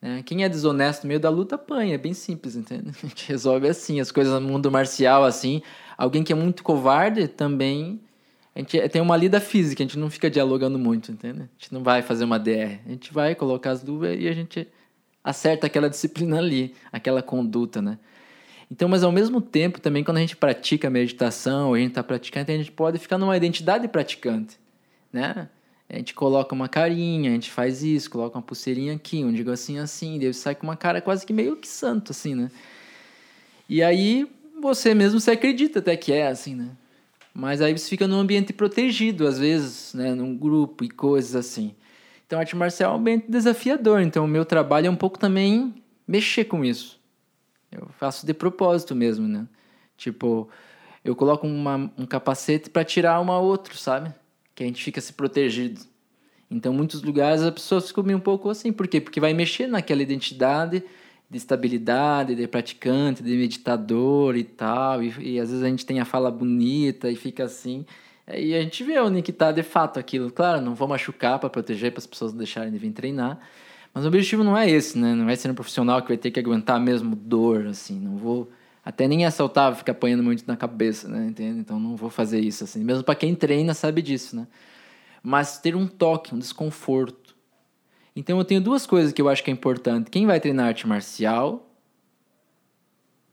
Né? Quem é desonesto no meio da luta apanha, é bem simples, entende? A gente resolve assim, as coisas no mundo marcial, assim. Alguém que é muito covarde também. A gente tem uma lida física, a gente não fica dialogando muito, entende? A gente não vai fazer uma DR. A gente vai colocar as luvas e a gente acerta aquela disciplina ali, aquela conduta, né? Então, mas ao mesmo tempo, também quando a gente pratica meditação, a gente está praticando, a gente pode ficar numa identidade praticante, né? A gente coloca uma carinha, a gente faz isso, coloca uma pulseirinha aqui, um digo assim, daí sai com uma cara quase que meio que santo, assim, né? E aí você mesmo se acredita até que é assim, né? Mas aí você fica num ambiente protegido, às vezes, né? Num grupo e coisas assim. Então, arte marcial é um ambiente desafiador. Então, o meu trabalho é um pouco também mexer com isso. Eu faço de propósito mesmo, né? Tipo, eu coloco uma, um capacete para tirar uma outro, sabe? Que a gente fica se protegido. Então, muitos lugares as pessoas ficam meio um pouco assim. Por quê? Porque vai mexer naquela identidade de estabilidade, de praticante, de meditador e tal. E, e às vezes a gente tem a fala bonita e fica assim. E a gente vê onde que tá de fato aquilo. Claro, não vou machucar para proteger, para as pessoas não deixarem de vir treinar. Mas o objetivo não é esse, né? Não vai ser um profissional que vai ter que aguentar mesmo dor, assim. Não vou até nem assaltar, ficar apanhando muito na cabeça, né? Entende? Então não vou fazer isso assim. Mesmo para quem treina sabe disso, né? Mas ter um toque, um desconforto. Então eu tenho duas coisas que eu acho que é importante. Quem vai treinar arte marcial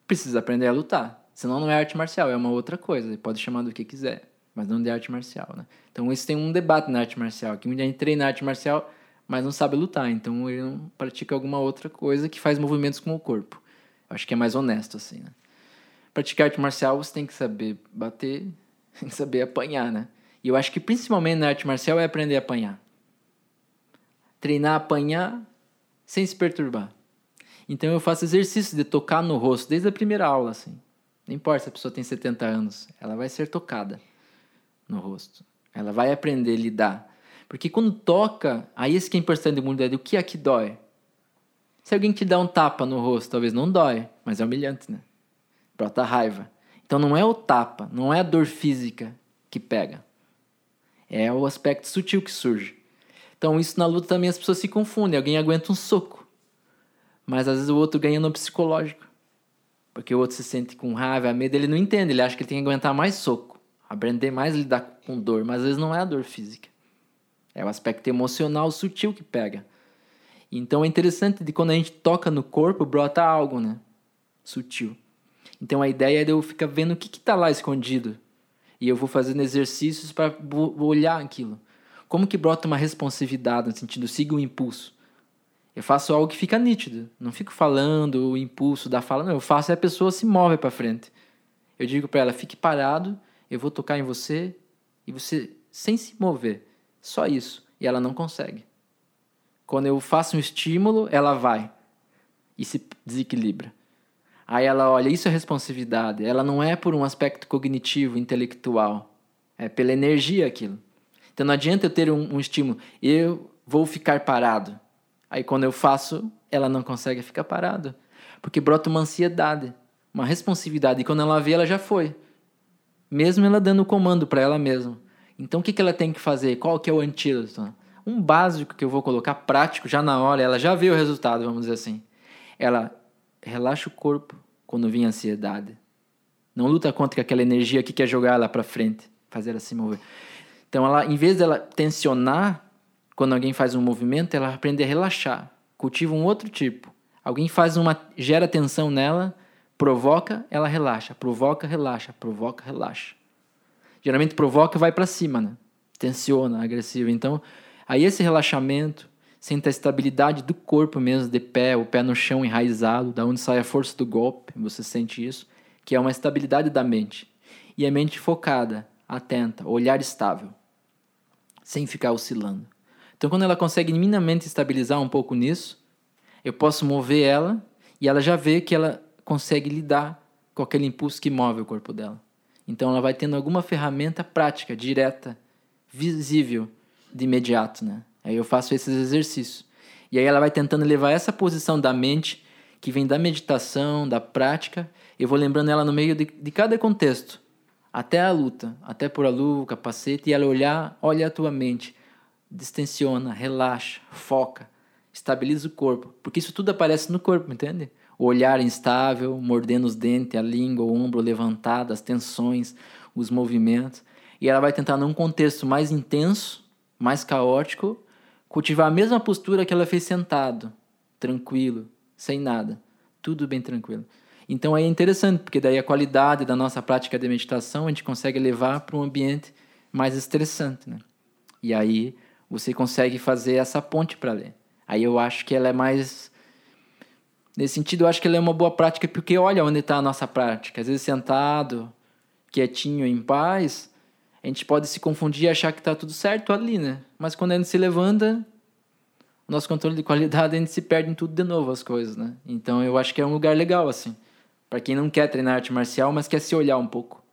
precisa aprender a lutar. Senão não é arte marcial, é uma outra coisa. Ele pode chamar do que quiser, mas não de arte marcial, né? Então isso tem um debate na arte marcial. Que muita gente treina arte marcial, mas não sabe lutar. Então ele não pratica alguma outra coisa que faz movimentos com o corpo. Eu acho que é mais honesto assim, né? Praticar arte marcial, você tem que saber bater, tem que saber apanhar, né? E eu acho que principalmente na arte marcial é aprender a apanhar. Treinar a apanhar sem se perturbar. Então eu faço exercício de tocar no rosto desde a primeira aula, assim. Não importa se a pessoa tem 70 anos, ela vai ser tocada no rosto. Ela vai aprender a lidar. Porque quando toca, aí esse que é importante do mundo é o que é que dói. Se alguém te dá um tapa no rosto, talvez não dói, mas é humilhante, né? Brota raiva. Então não é o tapa, não é a dor física que pega. É o aspecto sutil que surge. Então isso na luta também as pessoas se confundem. Alguém aguenta um soco, mas às vezes o outro ganha no psicológico. Porque o outro se sente com raiva, medo, ele não entende, ele acha que ele tem que aguentar mais soco, aprender mais a lidar com dor, mas às vezes não é a dor física. É o aspecto emocional sutil que pega. Então é interessante de quando a gente toca no corpo, brota algo, né? Sutil. Então a ideia é de eu ficar vendo o que está lá escondido. E eu vou fazendo exercícios para olhar aquilo. Como que brota uma responsividade, no sentido, siga o impulso. Eu faço algo que fica nítido. Não fico falando o impulso da fala, não. Eu faço e a pessoa se move para frente. Eu digo para ela, fique parado, eu vou tocar em você e você sem se mover. Só isso. E ela não consegue. Quando eu faço um estímulo, ela vai e se desequilibra. Aí ela olha, isso é responsividade. Ela não é por um aspecto cognitivo, intelectual. É pela energia aquilo. Então não adianta eu ter um, um estímulo. Eu vou ficar parado. Aí quando eu faço, ela não consegue ficar parada. Porque brota uma ansiedade, uma responsividade. E quando ela vê, ela já foi. Mesmo ela dando o comando para ela mesma. Então o que, que ela tem que fazer? Qual que é o antídoto? Um básico que eu vou colocar prático já na hora, ela já vê o resultado, vamos dizer assim. Ela relaxa o corpo quando vem a ansiedade. Não luta contra aquela energia que quer jogar ela para frente, fazer ela se mover. Então, ela, em vez dela tensionar, quando alguém faz um movimento, ela aprende a relaxar. Cultiva um outro tipo. Alguém faz uma gera tensão nela, provoca, ela relaxa, provoca, relaxa, provoca, relaxa. geralmente provoca vai para cima, né? Tensiona, agressivo. Então, aí esse relaxamento, sente a estabilidade do corpo mesmo, de pé, o pé no chão enraizado, da onde sai a força do golpe, você sente isso, que é uma estabilidade da mente. E a mente focada, atenta, olhar estável, sem ficar oscilando. Então, quando ela consegue minimamente estabilizar um pouco nisso, eu posso mover ela e ela já vê que ela consegue lidar com aquele impulso que move o corpo dela. Então, ela vai tendo alguma ferramenta prática, direta, visível, de imediato, né? Aí eu faço esses exercícios. E aí ela vai tentando levar essa posição da mente, que vem da meditação, da prática, eu vou lembrando ela no meio de, de cada contexto, até a luta, até por a luva, capacete, e ela olhar, olha a tua mente, distensiona, relaxa, foca, estabiliza o corpo, porque isso tudo aparece no corpo, entende? O olhar instável, mordendo os dentes, a língua, o ombro levantado, as tensões, os movimentos. E ela vai tentar, num contexto mais intenso, mais caótico, cultivar a mesma postura que ela fez sentado, tranquilo, sem nada, tudo bem tranquilo. Então é interessante, porque daí a qualidade da nossa prática de meditação a gente consegue levar para um ambiente mais estressante, né? E aí você consegue fazer essa ponte para ler. Aí eu acho que ela é mais nesse sentido, eu acho que ela é uma boa prática porque olha onde está a nossa prática. Às vezes sentado, quietinho, em paz, a gente pode se confundir e achar que está tudo certo ali, né? Mas quando a gente se levanta, o nosso controle de qualidade, a gente se perde em tudo de novo as coisas, né? Então eu acho que é um lugar legal, assim. para quem não quer treinar arte marcial, mas quer se olhar um pouco.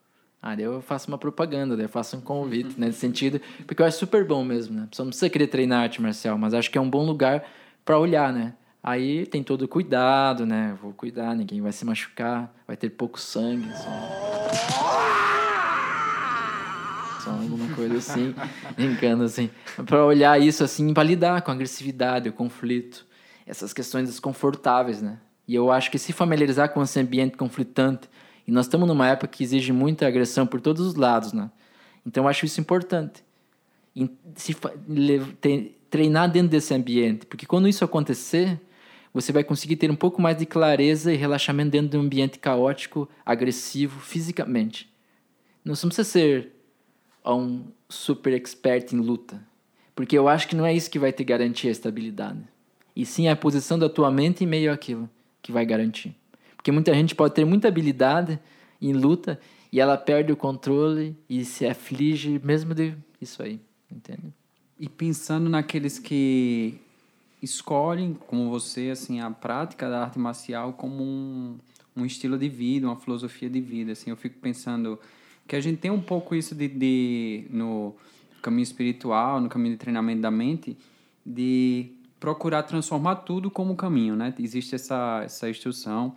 Ah, daí eu faço uma propaganda, daí eu faço um convite, né? Nesse sentido, porque eu acho super bom mesmo, né? A pessoa não precisa querer treinar arte marcial, mas acho que é um bom lugar para olhar, né? Aí tem todo o cuidado, né? Vou cuidar, ninguém vai se machucar, vai ter pouco sangue. Alguma coisa assim, brincando assim, para olhar isso assim, para lidar com a agressividade, o conflito, essas questões desconfortáveis, né? E eu acho que se familiarizar com esse ambiente conflitante, e nós estamos numa época que exige muita agressão por todos os lados, né? Então eu acho isso importante. Se treinar dentro desse ambiente, porque quando isso acontecer, você vai conseguir ter um pouco mais de clareza e relaxamento dentro de um ambiente caótico, agressivo, fisicamente. Não precisa ser a um super expert em luta. Porque eu acho que não é isso que vai te garantir a estabilidade. E sim a posição da tua mente em meio àquilo que vai garantir. Porque muita gente pode ter muita habilidade em luta e ela perde o controle e se aflige mesmo de isso aí, entende? E pensando naqueles que escolhem, como você, assim, a prática da arte marcial como um, um estilo de vida, uma filosofia de vida, assim, eu fico pensando que a gente tem um pouco isso de, de no caminho espiritual, no caminho de treinamento da mente, de procurar transformar tudo como caminho, né? Existe essa, essa instrução,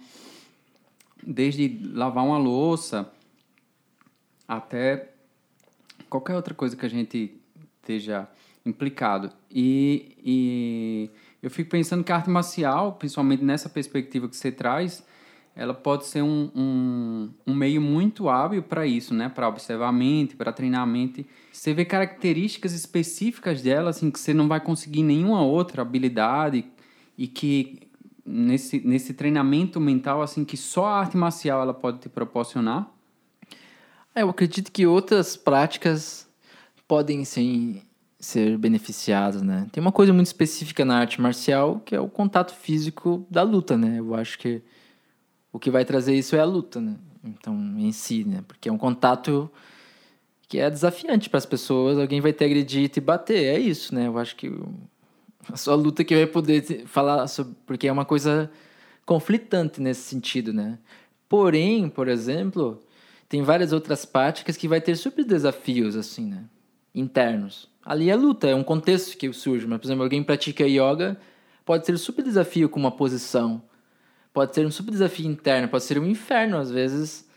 desde lavar uma louça até qualquer outra coisa que a gente esteja implicado. E, e eu fico pensando que a arte marcial, principalmente nessa perspectiva que você traz, ela pode ser um, um, um meio muito hábil para isso, né? Para observar a mente, para treinar a mente. Você vê características específicas dela, assim, que você não vai conseguir nenhuma outra habilidade e que nesse, nesse treinamento mental, assim, que só a arte marcial ela pode te proporcionar? É, eu acredito que outras práticas podem sim ser beneficiadas, né? Tem uma coisa muito específica na arte marcial que é o contato físico da luta, né? Eu acho que o que vai trazer isso é a luta, né? Então, em si, né? Porque é um contato que é desafiante para as pessoas. Alguém vai te agredir e te bater. É isso, né? Eu acho que a sua luta que vai poder falar sobre. Porque é uma coisa conflitante nesse sentido, né? Porém, por exemplo, tem várias outras práticas que vai ter super desafios, assim, né? Internos. Ali é luta, é um contexto que surge. Mas, por exemplo, alguém pratica yoga, pode ser super desafio com uma posição pode ser um super desafio interno, pode ser um inferno às vezes.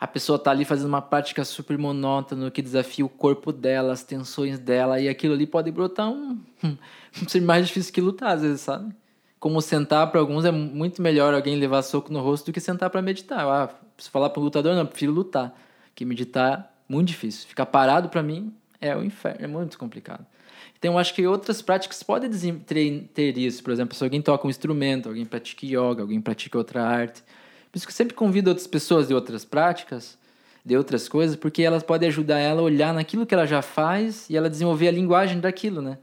A pessoa tá ali fazendo uma prática super monótona que desafia o corpo dela, as tensões dela, e aquilo ali pode brotar um, um ser mais difícil que lutar às vezes, sabe? Como sentar para alguns é muito melhor alguém levar soco no rosto do que sentar para meditar. Ah, se falar para o lutador, não, prefiro lutar, que meditar muito difícil. Ficar parado para mim é o inferno, é muito complicado. Então, eu acho que outras práticas podem ter isso. Por exemplo, se alguém toca um instrumento, alguém pratica yoga, alguém pratica outra arte. Por isso que eu sempre convido outras pessoas de outras práticas de outras coisas, porque elas podem ajudar ela a olhar naquilo que ela já faz e ela desenvolver a linguagem daquilo, né?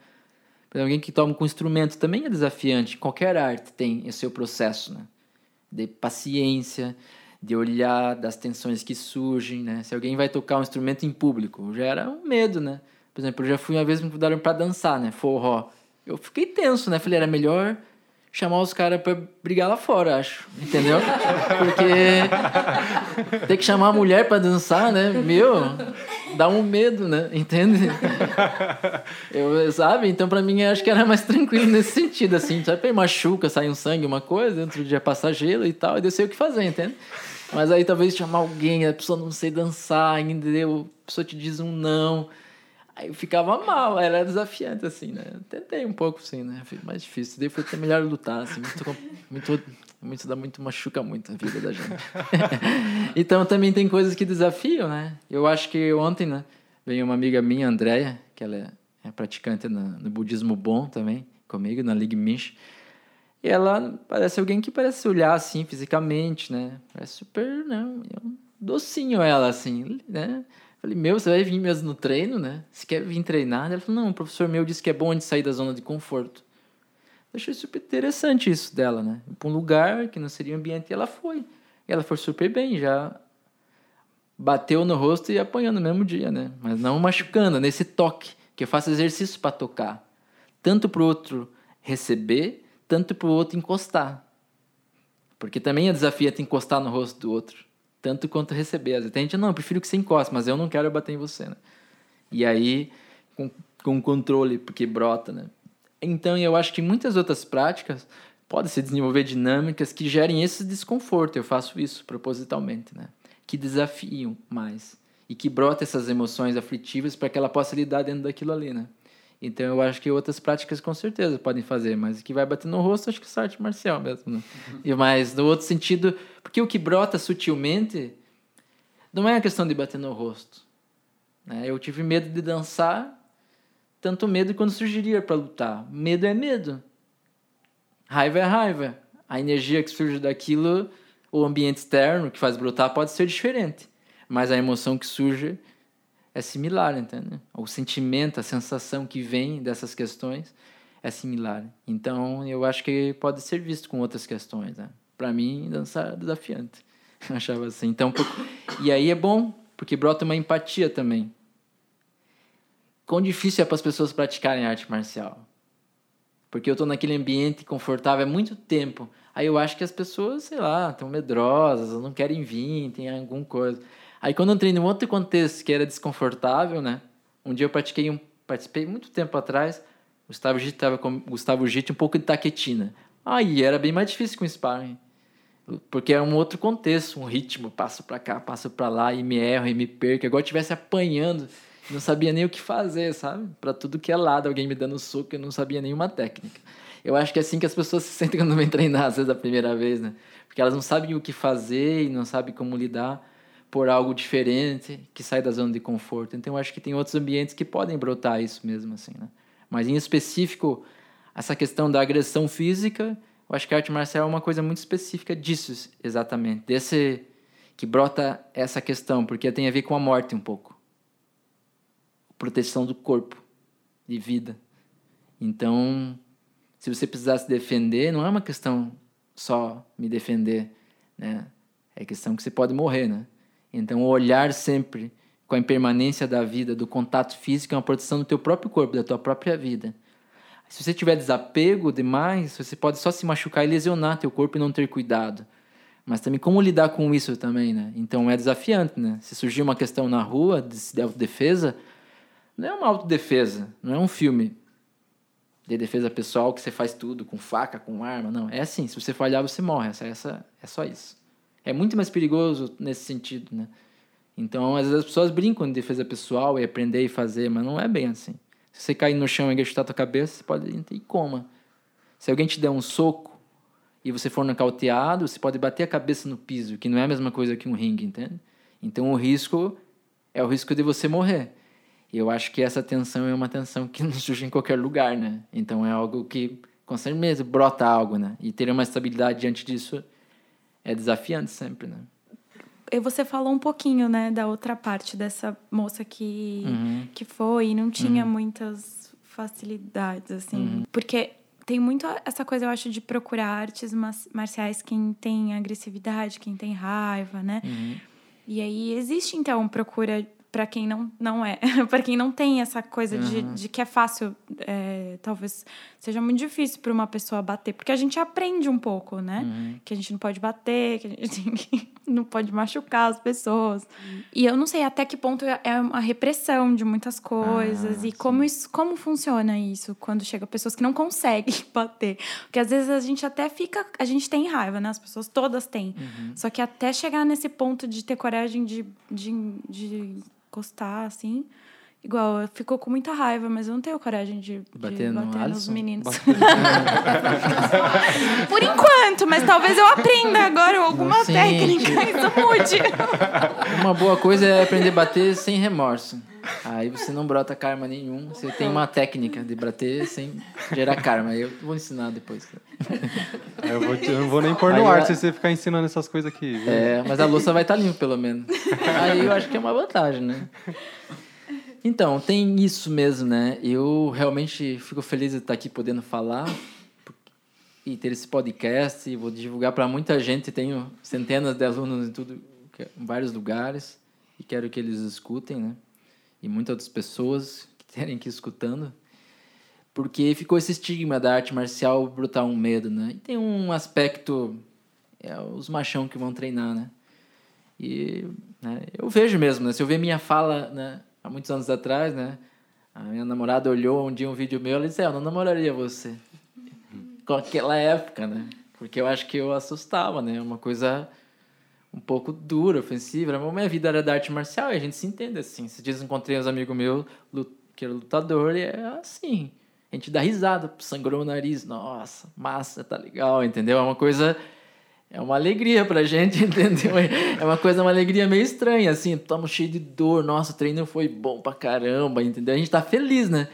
Por alguém que toma com instrumento também é desafiante. Qualquer arte tem esse seu processo, né? De paciência, de olhar das tensões que surgem, né? Se alguém vai tocar um instrumento em público, já era um medo, né? Por exemplo, eu já fui uma vez me convidaram para dançar, né? Forró. Eu fiquei tenso, né? Falei, era melhor chamar os caras para brigar lá fora, acho. Entendeu? Porque ter que chamar a mulher para dançar, né? Meu, dá um medo, né? Entende? Eu, sabe? Então, para mim, acho que era mais tranquilo nesse sentido, assim. Sabe? Machuca, sai um sangue, uma coisa, outro dia passar gelo e tal, e eu sei o que fazer, entende? Mas aí talvez chamar alguém, a pessoa não sei dançar ainda, a pessoa te diz um não. Aí eu ficava mal, era desafiante, assim, né? Tentei um pouco, sim, né? Foi mais difícil. Daí foi até melhor lutar, assim, muito, muito, muito, dá muito, machuca muito a vida da gente. então também tem coisas que desafiam, né? Eu acho que ontem, né? Veio uma amiga minha, Andréia, que ela é, praticante no, no, budismo bom também, comigo, na Ligue Mish. E ela parece alguém que parece olhar, assim, fisicamente, né? Parece super, né? Docinho ela, assim, né? Falei, meu, você vai vir mesmo no treino, né? Você quer vir treinar? Ela falou, não, o professor meu disse que é bom de sair da zona de conforto. Eu achei super interessante isso dela, né? Para um lugar que não seria ambiente, e ela foi. E ela foi super bem, já bateu no rosto e apanhou no mesmo dia, né? Mas não machucando, nesse toque, que eu faço exercício para tocar. Tanto para o outro receber, tanto para o outro encostar. Porque também é desafio te encostar no rosto do outro tanto quanto receber. Às vezes gente, não, eu prefiro que você encoste, mas eu não quero bater em você, né? E aí, com, com controle, porque brota, né? Então, eu acho que muitas outras práticas podem se desenvolver dinâmicas que gerem esse desconforto. Eu faço isso propositalmente, né? Que desafiam mais e que brotam essas emoções aflitivas para que ela possa lidar dentro daquilo ali, né? Então eu acho que outras práticas com certeza podem fazer, mas o que vai bater no rosto acho que é arte marcial mesmo. Né? e mas no outro sentido, porque o que brota sutilmente não é a questão de bater no rosto. Né? Eu tive medo de dançar, tanto medo quando surgiria para lutar. Medo é medo. Raiva é raiva. A energia que surge daquilo, o ambiente externo que faz brotar pode ser diferente, mas a emoção que surge é similar, entende? O sentimento, a sensação que vem dessas questões é similar. Então, eu acho que pode ser visto com outras questões, né? Para mim, dançar é desafiante. Eu achava assim. Então, por... e aí é bom, porque brota uma empatia também. Quão difícil é para as pessoas praticarem arte marcial? Porque eu estou naquele ambiente confortável há muito tempo. Aí eu acho que as pessoas, sei lá, estão medrosas, não querem vir, tem alguma coisa. Aí quando eu entrei num outro contexto que era desconfortável, né? Um dia eu pratiquei um, participei muito tempo atrás, Gustavo Gitt estava com Gustavo Gitt um pouco de taquetina. Aí era bem mais difícil com o sparring. Porque é um outro contexto, um ritmo, passo para cá, passo para lá e me erro e me perco, igual eu estivesse apanhando, não sabia nem o que fazer, sabe? Para tudo que é lado, alguém me dando soco, eu não sabia nenhuma técnica. Eu acho que é assim que as pessoas se sentem quando vêm treinar, às vezes, a primeira vez, né? Porque elas não sabem o que fazer e não sabem como lidar por algo diferente, que sai da zona de conforto. Então, eu acho que tem outros ambientes que podem brotar isso mesmo, assim, né? Mas, em específico, essa questão da agressão física, eu acho que a arte marcial é uma coisa muito específica disso, exatamente. Desse que brota essa questão, porque tem a ver com a morte um pouco. Proteção do corpo, de vida. Então, se você precisar se defender, não é uma questão só me defender, né? É questão que você pode morrer, né? Então, olhar sempre com a impermanência da vida, do contato físico, é uma proteção do teu próprio corpo, da tua própria vida. Se você tiver desapego demais, você pode só se machucar e lesionar teu corpo e não ter cuidado. Mas também como lidar com isso também, né? Então é desafiante, né? Se surgir uma questão na rua de autodefesa, não é uma autodefesa, não é um filme de defesa pessoal que você faz tudo com faca, com arma, não. É assim, se você falhar, você morre. Essa, essa, é só isso. É muito mais perigoso nesse sentido, né? Então, às vezes as pessoas brincam de defesa pessoal e aprender e fazer, mas não é bem assim. Se você cair no chão e gastar a tua cabeça, você pode ir em coma. Se alguém te der um soco e você for nocauteado, você pode bater a cabeça no piso, que não é a mesma coisa que um ringue, entende? Então, o risco é o risco de você morrer. E eu acho que essa tensão é uma tensão que não surge em qualquer lugar, né? Então, é algo que, com certeza, brota algo, né? E ter uma estabilidade diante disso é desafiante sempre, né? e você falou um pouquinho, né, da outra parte dessa moça que, Uhum. que foi e não tinha muitas facilidades, assim. Uhum. Porque tem muito essa coisa, eu acho, de procurar artes marciais quem tem agressividade, quem tem raiva, né? Uhum. E aí existe, então, procura para quem não, não é. para quem não tem essa coisa de, Uhum. de que é fácil, é, talvez seja muito difícil para uma pessoa bater. Porque a gente aprende um pouco, né? Uhum. Que a gente não pode bater, que a gente não pode machucar as pessoas. E eu não sei até que ponto é é uma repressão de muitas coisas. Ah, e como, isso, como funciona isso quando chega pessoas que não conseguem bater. Porque às vezes a gente até fica. A gente tem raiva, né? As pessoas todas têm. Uhum. Só que até chegar nesse ponto de ter coragem de, de, de encostar, assim. Igual, eu fico com muita raiva, mas eu não tenho coragem de, de Bater no nos meninos. Por enquanto, mas talvez eu aprenda agora alguma Sim, técnica e isso mude. Uma boa coisa é aprender a bater sem remorso. Aí você não brota karma nenhum. Você tem uma técnica de bater sem gerar karma. Eu vou ensinar depois. Eu, vou te- eu não vou nem pôr no ar a- se você ficar ensinando essas coisas aqui. viu? É, mas a louça vai estar limpa, pelo menos. Aí eu acho que é uma vantagem, né? Então, tem isso mesmo, né? Eu realmente fico feliz de estar aqui podendo falar e ter esse podcast. E vou divulgar para muita gente. Tenho centenas de alunos em tudo, em vários lugares. E quero que eles escutem, né? E muitas outras pessoas que terem que ir escutando. Porque ficou esse estigma da arte marcial brotar um medo, né? E tem um aspecto é os machão que vão treinar, né? E né, eu vejo mesmo, né? Se eu ver minha fala, né, há muitos anos atrás, né? A minha namorada olhou um dia um vídeo meu e disse, é, eu não namoraria você. Com aquela época, né? Porque eu acho que eu assustava, né? Uma coisa um pouco dura, ofensiva. Mas minha vida era da arte marcial e a gente se entende assim. Esses dias encontrei uns amigos meus que era lutador e é assim. A gente dá risada, sangrou o nariz. Nossa, massa, tá legal, entendeu? É uma coisa... É uma alegria pra gente, entendeu? É uma coisa, uma alegria meio estranha, assim. Estamos cheios de dor. Nossa, o treino foi bom pra caramba, entendeu? A gente tá feliz, né?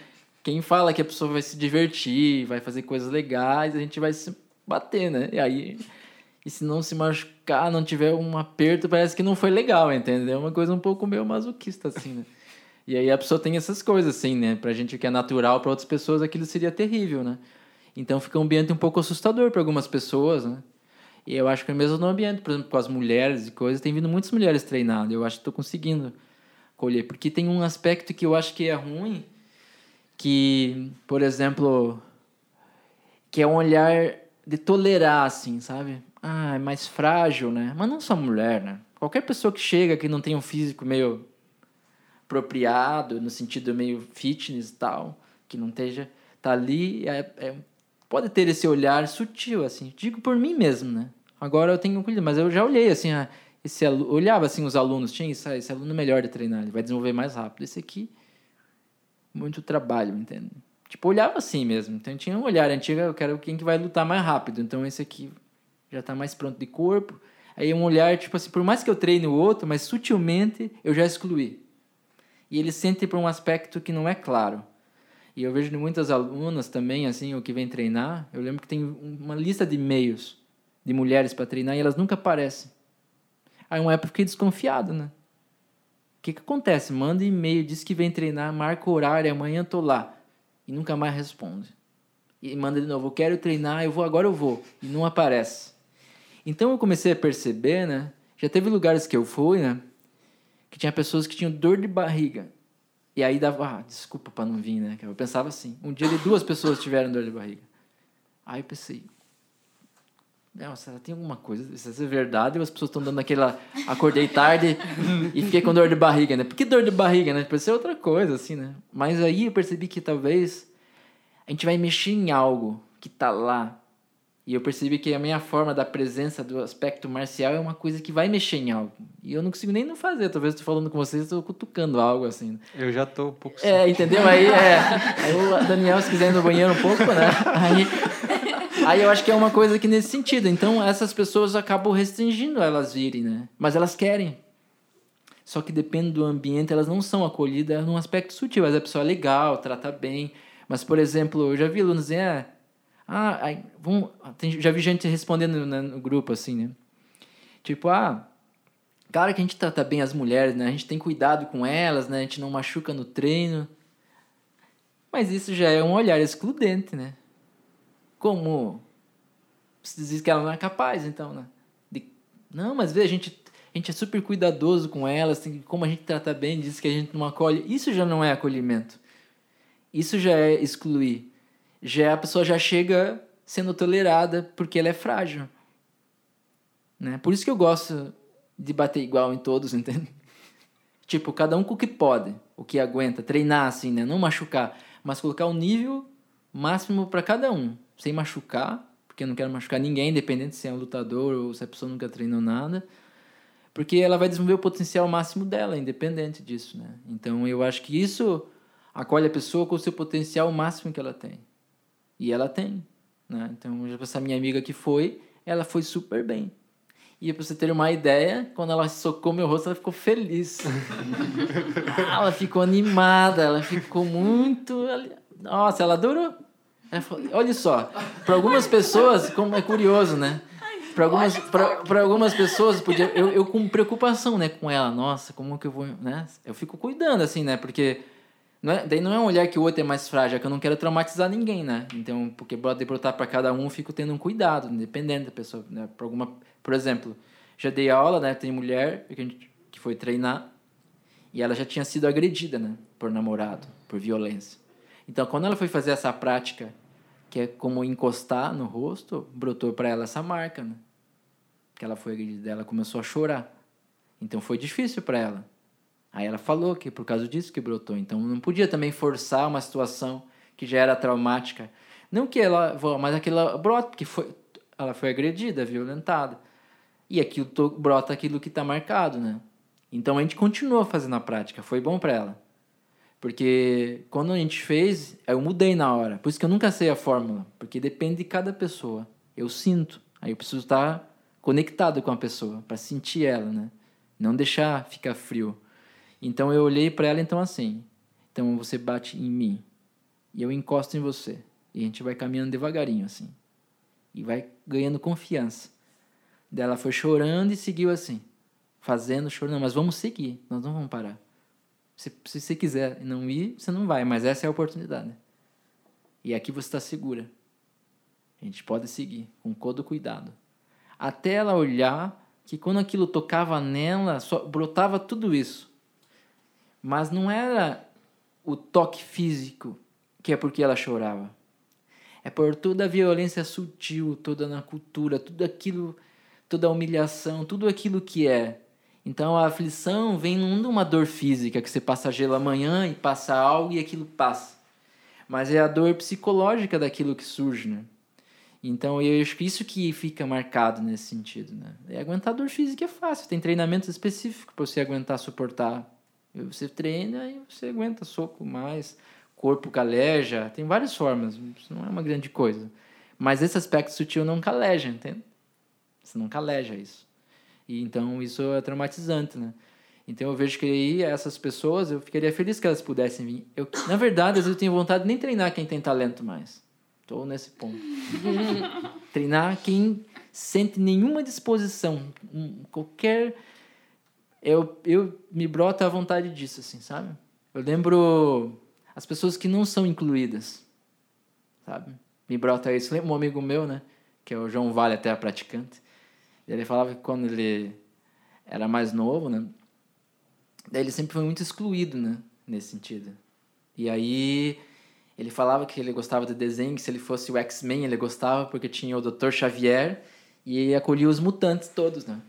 Quem fala que a pessoa vai se divertir, vai fazer coisas legais, a gente vai se bater, né? E aí... E se não se machucar, não tiver um aperto, parece que não foi legal, entendeu? É uma coisa um pouco meio masoquista, assim, né? E aí a pessoa tem essas coisas, assim, né? Pra gente que é natural, pra outras pessoas aquilo seria terrível, né? Então fica um ambiente um pouco assustador para algumas pessoas, né? E eu acho que mesmo no ambiente, por exemplo, com as mulheres e coisas, tem vindo muitas mulheres treinando. Eu acho que estou conseguindo colher. Porque tem um aspecto que eu acho que é ruim, que, por exemplo, que é um olhar de tolerar, assim, sabe? Ah, é mais frágil, né? Mas não só mulher, né? Qualquer pessoa que chega que não tem um físico meio apropriado, no sentido meio fitness e tal, que não esteja, tá ali, é, é- pode ter esse olhar sutil, assim. Digo por mim mesmo, né? Agora eu tenho cuidado, mas eu já olhei, assim, ah, esse olhava, assim, os alunos, tinha ah, esse aluno é melhor de treinar, ele vai desenvolver mais rápido. Esse aqui, muito trabalho, entende? Tipo, olhava assim mesmo. Então tinha um olhar antigo, eu quero quem que vai lutar mais rápido. Então esse aqui já tá mais pronto de corpo. Aí um olhar, tipo assim, por mais que eu treine o outro, mas sutilmente eu já excluí. E ele sente por um aspecto que não é claro. E eu vejo de muitas alunas também, assim, o que vem treinar, eu lembro que tem uma lista de e-mails de mulheres para treinar e elas nunca aparecem. Aí uma época eu fiquei desconfiado, né? O que, que acontece? Manda e-mail, diz que vem treinar, marca horário, amanhã tô lá. E nunca mais responde. E manda de novo, eu quero treinar, eu vou, agora eu vou. E não aparece. Então eu comecei a perceber, né? Já teve lugares que eu fui, né? Que tinha pessoas que tinham dor de barriga. E aí dava, ah, desculpa pra não vir, né? Eu pensava assim. Um dia duas pessoas tiveram dor de barriga. Aí eu pensei, que tem alguma coisa? Isso é verdade as pessoas estão dando aquela. Acordei tarde e fiquei com dor de barriga, né? Por que dor de barriga, né? Pode ser outra coisa, assim, né? Mas aí eu percebi que talvez a gente vai mexer em algo que tá lá. E eu percebi que a minha forma da presença do aspecto marcial é uma coisa que vai mexer em algo. E eu não consigo nem não fazer. Talvez eu tô falando com vocês, estou cutucando algo, assim. Eu já tô um pouco... É, entendeu? Aí, é, aí o Daniel, se quiser ir no banheiro um pouco, né? Aí, aí eu acho que é uma coisa que nesse sentido. Então, essas pessoas acabam restringindo elas virem, né? Mas elas querem. Só que depende do ambiente, elas não são acolhidas num aspecto sutil. Vezes a pessoa é legal, trata bem. Mas, por exemplo, eu já vi alunos dizer, ah, ah ai, vamos... tem- já vi gente respondendo né, no grupo assim, né? Tipo, ah, Claro que a gente trata bem as mulheres, né? A gente tem cuidado com elas, né? A gente não machuca no treino. Mas isso já é um olhar excludente, né? Como você diz que ela não é capaz, então, né? De... Não, mas vê, a gente, a gente é super cuidadoso com elas, tem, como a gente trata bem, diz que a gente não acolhe. Isso já não é acolhimento. Isso já é excluir. Já a pessoa já chega sendo tolerada porque ela é frágil. Né? Por isso que eu gosto de bater igual em todos, entende? Tipo, cada um com o que pode, o que aguenta, treinar assim, né? Não machucar, mas colocar o nível máximo para cada um, sem machucar, porque eu não quero machucar ninguém, independente se é um lutador ou se a pessoa nunca treinou nada, porque ela vai desenvolver o potencial máximo dela, independente disso, né? Então eu acho que isso acolhe a pessoa com o seu potencial máximo que ela tem. E ela tem, né? Então, essa minha amiga que foi, ela foi super bem. E pra você ter uma ideia, quando ela socou meu rosto, ela ficou feliz. ela ficou animada, ela ficou muito. Nossa, ela adorou. Ela falou, olha só, para algumas pessoas, como é curioso, né? Para algumas, pra, algumas pessoas, podia, eu, eu com preocupação, né, com ela, nossa, como que eu vou, né? Eu fico cuidando, assim, né? Porque não é, daí não é um olhar que o outro é mais frágil, é que eu não quero traumatizar ninguém, né? Então, porque pode brotar para cada um, eu fico tendo um cuidado, independente da pessoa, né? Por alguma por exemplo, já dei aula, né? Tem mulher que, que foi treinar e ela já tinha sido agredida, né? Por namorado, por violência. Então, quando ela foi fazer essa prática, que é como encostar no rosto, brotou para ela essa marca, né? Que ela foi agredida, ela começou a chorar. Então, foi difícil para ela. Aí ela falou que por causa disso que brotou. Então, não podia também forçar uma situação que já era traumática. Não que ela, mas aquela brota, porque foi, ela foi agredida, violentada e aquilo brota aquilo que está marcado, né? Então a gente continua fazendo a prática, foi bom para ela. Porque quando a gente fez, eu mudei na hora. Por isso que eu nunca sei a fórmula, porque depende de cada pessoa. Eu sinto, aí eu preciso estar conectado com a pessoa para sentir ela, né? Não deixar ficar frio. Então eu olhei para ela então assim. Então você bate em mim e eu encosto em você. E a gente vai caminhando devagarinho assim. E vai ganhando confiança. Dela foi chorando e seguiu assim, fazendo, chorando. Mas vamos seguir, nós não vamos parar. Se, se você quiser não ir, você não vai, mas essa é a oportunidade. E aqui você está segura. A gente pode seguir com todo cuidado. Até ela olhar que quando aquilo tocava nela, brotava tudo isso. Mas não era o toque físico que é porque ela chorava. É por toda a violência sutil, toda na cultura, tudo aquilo toda a humilhação, tudo aquilo que é. Então a aflição vem não de uma dor física, que você passa gelo amanhã e passa algo e aquilo passa. Mas é a dor psicológica daquilo que surge, né? Então eu acho que isso que fica marcado nesse sentido, né? E aguentar dor física é fácil, tem treinamento específico para você aguentar, suportar. Você treina e você aguenta soco mais, corpo caleja, tem várias formas, isso não é uma grande coisa. Mas esse aspecto sutil não caleja, entende? Você não caleja isso. E então isso é traumatizante, né? Então eu vejo que aí essas pessoas, eu ficaria feliz que elas pudessem vir. Eu, na verdade, às vezes eu tenho vontade de nem treinar quem tem talento mais. Estou nesse ponto. treinar quem sente nenhuma disposição, qualquer eu, eu me brota a vontade disso, assim, sabe? Eu lembro as pessoas que não são incluídas, sabe? Me brota isso. Lembra um amigo meu, né? Que é o João Vale, até a praticante. Ele falava que quando ele era mais novo, né? Daí ele sempre foi muito excluído, né? Nesse sentido. E aí ele falava que ele gostava de desenho, que se ele fosse o X-Men ele gostava porque tinha o Dr. Xavier e acolhia os mutantes todos, né?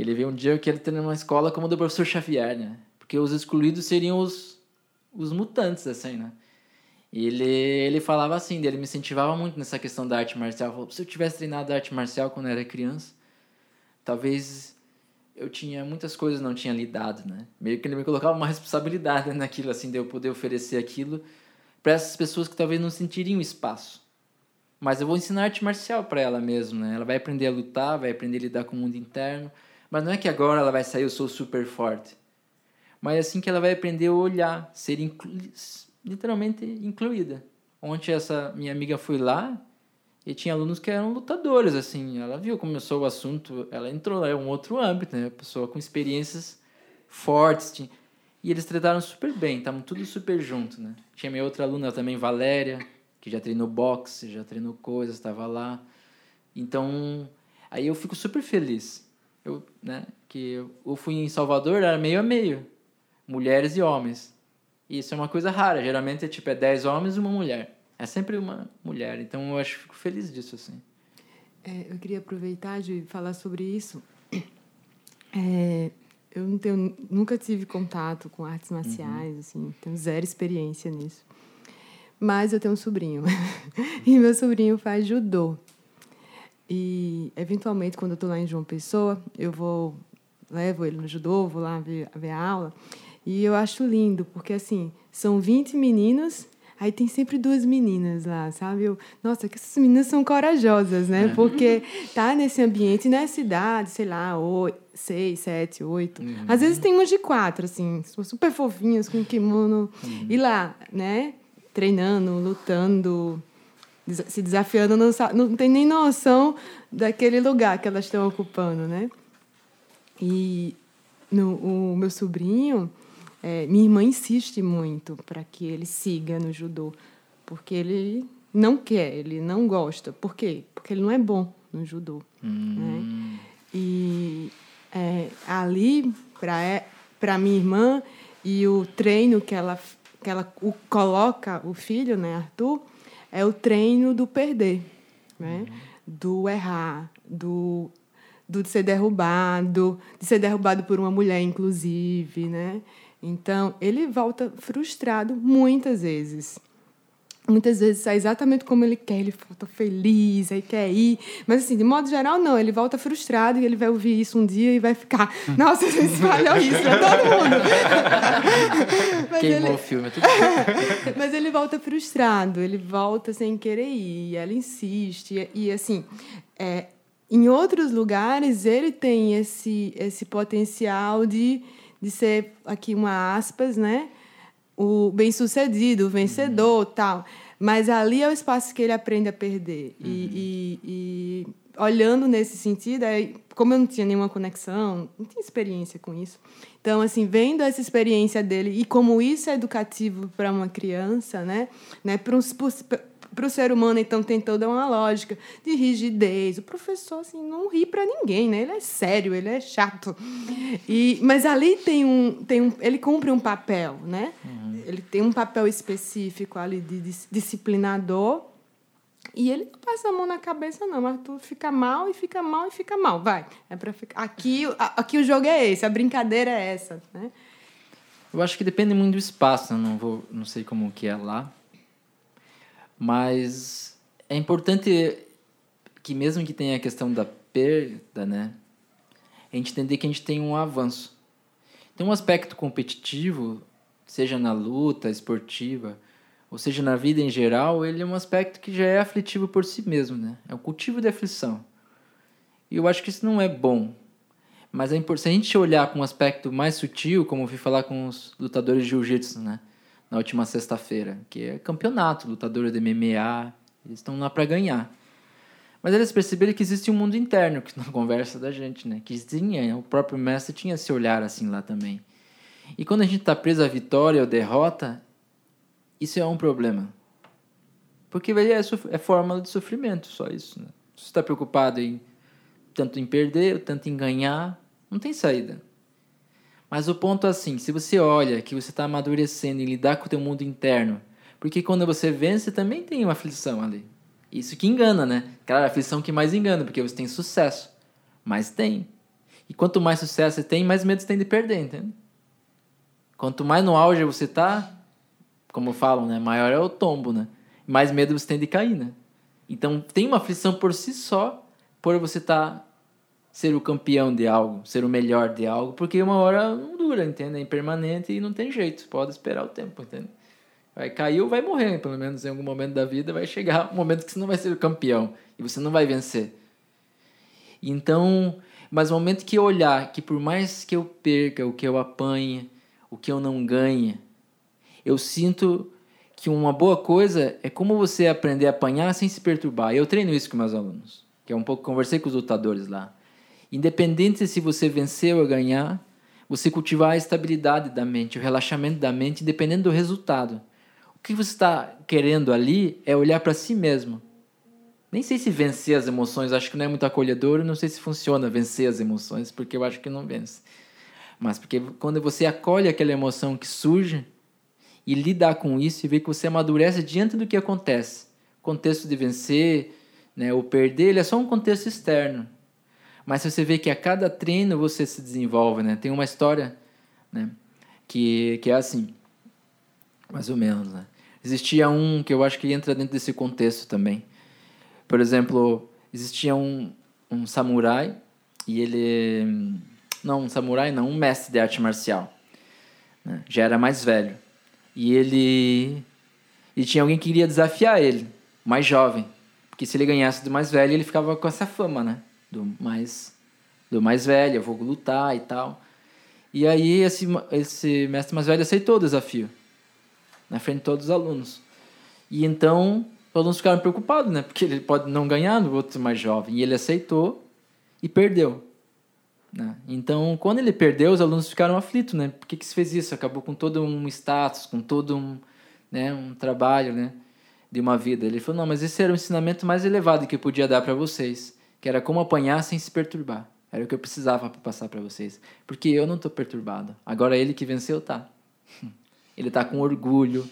Ele veio um dia que ele ter uma escola como o do professor Xavier, né? Porque os excluídos seriam os, os mutantes, assim, né? E ele, ele falava assim, ele me incentivava muito nessa questão da arte marcial. Falou, se eu tivesse treinado arte marcial quando eu era criança, talvez eu tinha muitas coisas não tinha lidado, né? Meio que ele me colocava uma responsabilidade naquilo, assim, de eu poder oferecer aquilo para essas pessoas que talvez não sentiriam espaço. Mas eu vou ensinar arte marcial para ela mesmo, né? Ela vai aprender a lutar, vai aprender a lidar com o mundo interno, mas não é que agora ela vai sair eu sou super forte. Mas é assim que ela vai aprender a olhar, ser inclu literalmente incluída. Ontem essa minha amiga foi lá E tinha alunos que eram lutadores, assim. Ela viu, começou o assunto, ela entrou, é um outro âmbito, né? Pessoa com experiências fortes. Tinha... E eles trataram super bem, estavam tudo super junto, né? Tinha minha outra aluna também, Valéria, que já treinou boxe, já treinou coisas, estava lá. Então, aí eu fico super feliz. Eu, né, que eu fui em Salvador, era meio a meio. Mulheres e homens. E isso é uma coisa rara, geralmente é tipo é 10 homens e uma mulher. É sempre uma mulher, então eu acho fico feliz disso assim. É, eu queria aproveitar de falar sobre isso. É, eu não tenho, nunca tive contato com artes marciais, uhum. assim, tenho zero experiência nisso. Mas eu tenho um sobrinho. e meu sobrinho faz judô. E, eventualmente, quando eu estou lá em João Pessoa, eu vou, levo ele no judô, vou lá ver, ver a aula. E eu acho lindo, porque, assim, são 20 meninos Aí tem sempre duas meninas lá, sabe? Eu, nossa, que essas meninas são corajosas, né? É. Porque tá nesse ambiente, nessa idade, sei lá, oito, seis, sete, oito. Uhum. Às vezes tem umas de quatro, assim, super fofinhas, com kimono. Uhum. E lá, né? Treinando, lutando, se desafiando, não, não tem nem noção daquele lugar que elas estão ocupando, né? E no, o meu sobrinho, é, minha irmã insiste muito para que ele siga no judô, porque ele não quer, ele não gosta. Por quê? Porque ele não é bom no judô. Hum. Né? E é, ali, para minha irmã, e o treino que ela, que ela o, coloca o filho, né, Arthur, é o treino do perder, né? Do errar, do, do de ser derrubado, de ser derrubado por uma mulher, inclusive, né? Então, ele volta frustrado muitas vezes. Muitas vezes sai exatamente como ele quer, ele volta feliz, aí quer ir. Mas, assim, de modo geral, não. Ele volta frustrado e ele vai ouvir isso um dia e vai ficar. Nossa, você espalhou isso pra todo mundo. Queimou ele... o filme. É tudo Mas ele volta frustrado, ele volta sem querer ir. Ela insiste. E, assim, é, em outros lugares, ele tem esse, esse potencial de de ser aqui uma aspas, né? O bem-sucedido, o vencedor, uhum. tal. Mas ali é o espaço que ele aprende a perder. Uhum. E, e, e, olhando nesse sentido, aí, como eu não tinha nenhuma conexão, não tinha experiência com isso. Então, assim, vendo essa experiência dele e como isso é educativo para uma criança, né? né? Para um, para o ser humano, então, tem toda uma lógica de rigidez. O professor, assim, não ri para ninguém, né? Ele é sério, ele é chato. E, mas ali tem um, tem um... Ele cumpre um papel, né? Uhum. Ele tem um papel específico ali de disciplinador. E ele não passa a mão na cabeça, não. Mas tu fica mal e fica mal e fica mal. Vai. É para ficar... Aqui, aqui o jogo é esse, a brincadeira é essa, né? Eu acho que depende muito do espaço. Não, vou, não sei como que é lá mas é importante que mesmo que tenha a questão da perda, né, a gente entender que a gente tem um avanço. Tem um aspecto competitivo, seja na luta esportiva, ou seja na vida em geral, ele é um aspecto que já é aflitivo por si mesmo, né? É um cultivo de aflição. E eu acho que isso não é bom. Mas é importante, a gente olhar com um aspecto mais sutil, como eu fui falar com os lutadores de jiu-jitsu, né? Na última sexta-feira, que é campeonato, lutadores de MMA, eles estão lá para ganhar. Mas eles perceberam que existe um mundo interno, que na conversa da gente, né? Que tinha, o próprio mestre tinha esse olhar assim lá também. E quando a gente está preso à vitória ou derrota, isso é um problema. Porque é, é fórmula de sofrimento, só isso. Né? Se você está preocupado em tanto em perder, tanto em ganhar, não tem saída. Mas o ponto é assim, se você olha que você está amadurecendo em lidar com o teu mundo interno, porque quando você vence também tem uma aflição ali. Isso que engana, né? Claro, a aflição que mais engana, porque você tem sucesso. Mas tem. E quanto mais sucesso você tem, mais medo você tem de perder, entende? Quanto mais no auge você tá, como falam, né? Maior é o tombo, né? Mais medo você tem de cair, né? Então tem uma aflição por si só, por você estar tá ser o campeão de algo, ser o melhor de algo, porque uma hora não dura, entende? É impermanente e não tem jeito, pode esperar o tempo, entende? Vai cair ou vai morrer, pelo menos em algum momento da vida vai chegar um momento que você não vai ser o campeão e você não vai vencer. Então, mas o momento que eu olhar que por mais que eu perca, o que eu apanhe, o que eu não ganhe, eu sinto que uma boa coisa é como você aprender a apanhar sem se perturbar. Eu treino isso com meus alunos, que é um pouco conversei com os lutadores lá. Independente se você vencer ou ganhar, você cultivar a estabilidade da mente, o relaxamento da mente, dependendo do resultado. O que você está querendo ali é olhar para si mesmo. Nem sei se vencer as emoções, acho que não é muito acolhedor, não sei se funciona vencer as emoções, porque eu acho que não vence. Mas porque quando você acolhe aquela emoção que surge e lidar com isso e ver que você amadurece diante do que acontece. O contexto de vencer, né, ou perder, ele é só um contexto externo. Mas você vê que a cada treino você se desenvolve, né? Tem uma história, né, que que é assim, mais ou menos, né? Existia um que eu acho que entra dentro desse contexto também. Por exemplo, existia um, um samurai e ele não, um samurai não, um mestre de arte marcial. Né? Já era mais velho. E ele. E tinha alguém que queria desafiar ele, mais jovem. Porque se ele ganhasse do mais velho, ele ficava com essa fama, né? Do mais, do mais velho, eu vou lutar e tal. E aí esse, esse mestre mais velho aceitou o desafio. Na frente de todos os alunos. E então os alunos ficaram preocupados, né? Porque ele pode não ganhar do outro mais jovem. E ele aceitou e perdeu. Né? Então, quando ele perdeu, os alunos ficaram aflitos, né? Por que, que se fez isso? Acabou com todo um status, com todo um, né, um trabalho, né? De uma vida. Ele falou, não, mas esse era o ensinamento mais elevado que eu podia dar para vocês, que era como apanhar sem se perturbar. Era o que eu precisava para passar para vocês. Porque eu não estou perturbado. Agora ele que venceu tá. Ele está com orgulho,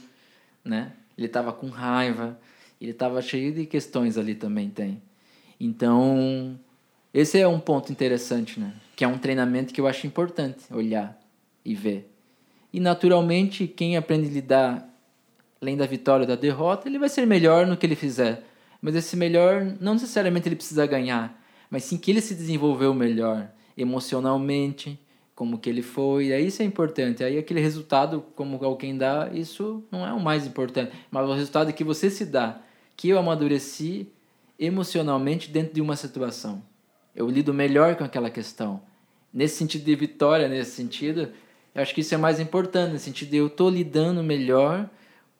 né? Ele estava com raiva, ele estava cheio de questões ali também tem. Então, esse é um ponto interessante, né? que é um treinamento que eu acho importante olhar e ver. E naturalmente, quem aprende a lidar além da vitória ou da derrota, ele vai ser melhor no que ele fizer. Mas esse melhor não necessariamente ele precisa ganhar, mas sim que ele se desenvolveu melhor emocionalmente, como que ele foi. Aí isso é importante. Aí aquele resultado, como alguém dá, isso não é o mais importante, mas o resultado que você se dá, que eu amadureci emocionalmente dentro de uma situação. Eu lido melhor com aquela questão nesse sentido de vitória, nesse sentido, eu acho que isso é mais importante, no sentido de eu estou lidando melhor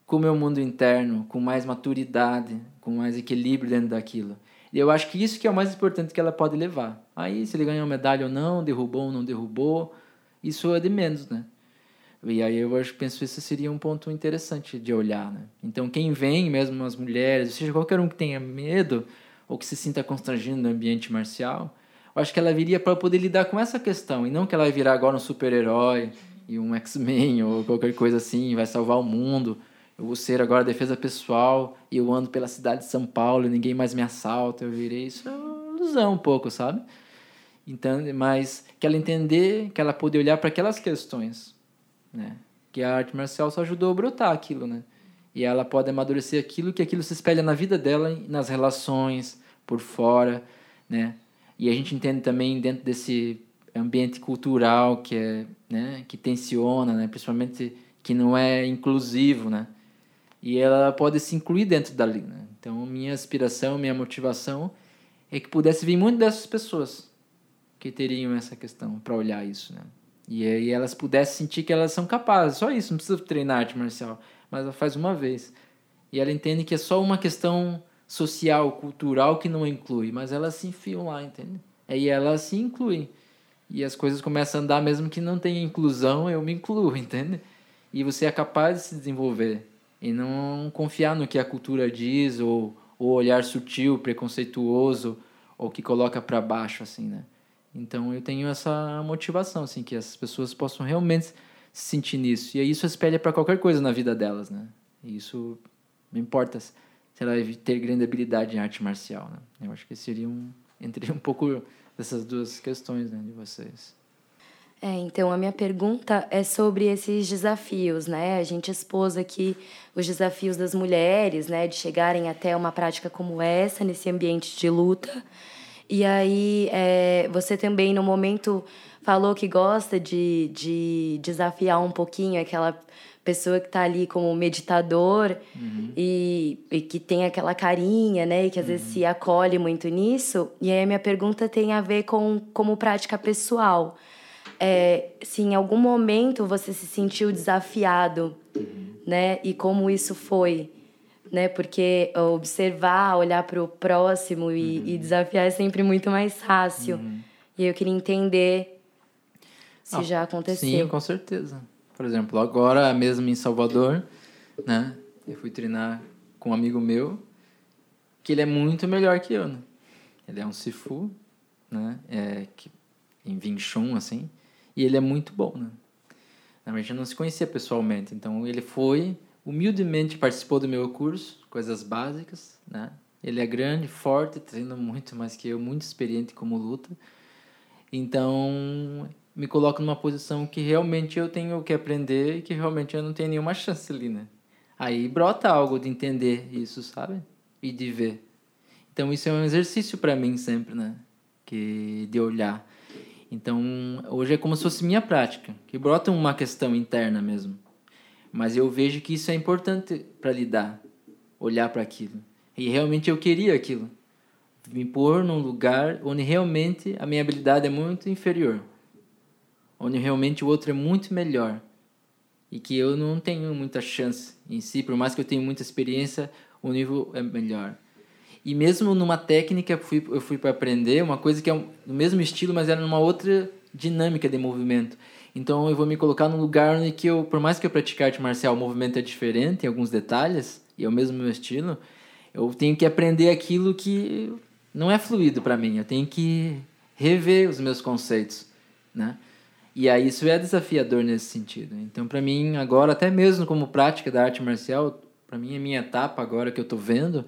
com o meu mundo interno, com mais maturidade, com mais equilíbrio dentro daquilo. E eu acho que isso que é o mais importante que ela pode levar. Aí, se ele ganhou medalha ou não, derrubou ou não derrubou, isso é de menos, né? E aí eu acho, penso que isso seria um ponto interessante de olhar, né? Então, quem vem, mesmo as mulheres, seja qualquer um que tenha medo ou que se sinta constrangido no ambiente marcial, eu acho que ela viria para poder lidar com essa questão e não que ela vai virar agora um super-herói e um X-Men ou qualquer coisa assim, vai salvar o mundo. Eu vou ser agora defesa pessoal e eu ando pela cidade de São Paulo e ninguém mais me assalta. Eu virei isso é uma ilusão um pouco, sabe? Então, mas que ela entender, que ela poder olhar para aquelas questões, né? Que a arte marcial só ajudou a brotar aquilo, né? E ela pode amadurecer aquilo que aquilo se espelha na vida dela, nas relações, por fora, né? E a gente entende também dentro desse ambiente cultural que é, né, que tensiona, né, principalmente que não é inclusivo, né? E ela pode se incluir dentro dali, né? Então, minha aspiração, minha motivação é que pudesse vir muito dessas pessoas que teriam essa questão para olhar isso, né? E aí elas pudessem sentir que elas são capazes, só isso, não precisa treinar arte marcial, mas ela faz uma vez. E ela entende que é só uma questão social, cultural que não inclui, mas elas se enfiam lá, entende? Aí elas se incluem. E as coisas começam a andar mesmo que não tenha inclusão, eu me incluo, entende? E você é capaz de se desenvolver e não confiar no que a cultura diz ou o olhar sutil, preconceituoso ou que coloca para baixo assim, né? Então eu tenho essa motivação assim que as pessoas possam realmente se sentir nisso. E isso espelha para qualquer coisa na vida delas, né? E isso não importa se ela ter grande habilidade em arte marcial. Né? Eu acho que seria um, entre um pouco dessas duas questões né, de vocês. É, então a minha pergunta é sobre esses desafios, né? A gente expôs aqui os desafios das mulheres, né, de chegarem até uma prática como essa nesse ambiente de luta. E aí é, você também no momento falou que gosta de, de desafiar um pouquinho aquela pessoa que está ali como meditador uhum. e, e, que tem aquela carinha, né? E que às uhum. vezes se acolhe muito nisso. E aí a minha pergunta tem a ver com como prática pessoal. É, se em algum momento você se sentiu desafiado, né? E como isso foi, né? Porque observar, olhar para o próximo e, e, desafiar é sempre muito mais fácil. E eu queria entender se ah, já aconteceu. Sim, com certeza. Por exemplo, agora mesmo em Salvador, né? Eu fui treinar com um amigo meu que ele é muito melhor que eu, né? Ele é um Sifu, né? É, que, em Wing Chun, assim. E ele é muito bom, né? Na verdade, não se conhecia pessoalmente. Então, ele foi, humildemente participou do meu curso, coisas básicas, né? Ele é grande, forte, treina muito mais que eu, muito experiente como luta. Então, me coloca numa posição que realmente eu tenho que aprender e que realmente eu não tenho nenhuma chance ali, né? Aí brota algo de entender isso, sabe? E de ver. Então isso é um exercício para mim sempre, né? Que de olhar. Então hoje é como se fosse minha prática, que brota uma questão interna mesmo. Mas eu vejo que isso é importante para lidar, olhar para aquilo. E realmente eu queria aquilo. Me pôr num lugar onde realmente a minha habilidade é muito inferior. Onde realmente o outro é muito melhor e que eu não tenho muita chance em si, por mais que eu tenha muita experiência, o nível é melhor. E mesmo numa técnica eu fui, eu fui para aprender uma coisa que é no mesmo estilo, mas era numa outra dinâmica de movimento. Então eu vou me colocar num lugar onde que eu, por mais que eu pratique arte marcial, o movimento é diferente em alguns detalhes e é o mesmo meu estilo, eu tenho que aprender aquilo que não é fluido para mim. Eu tenho que rever os meus conceitos, né? E aí isso é desafiador nesse sentido. Então, para mim, agora, até mesmo como prática da arte marcial, para mim, a minha etapa agora que eu estou vendo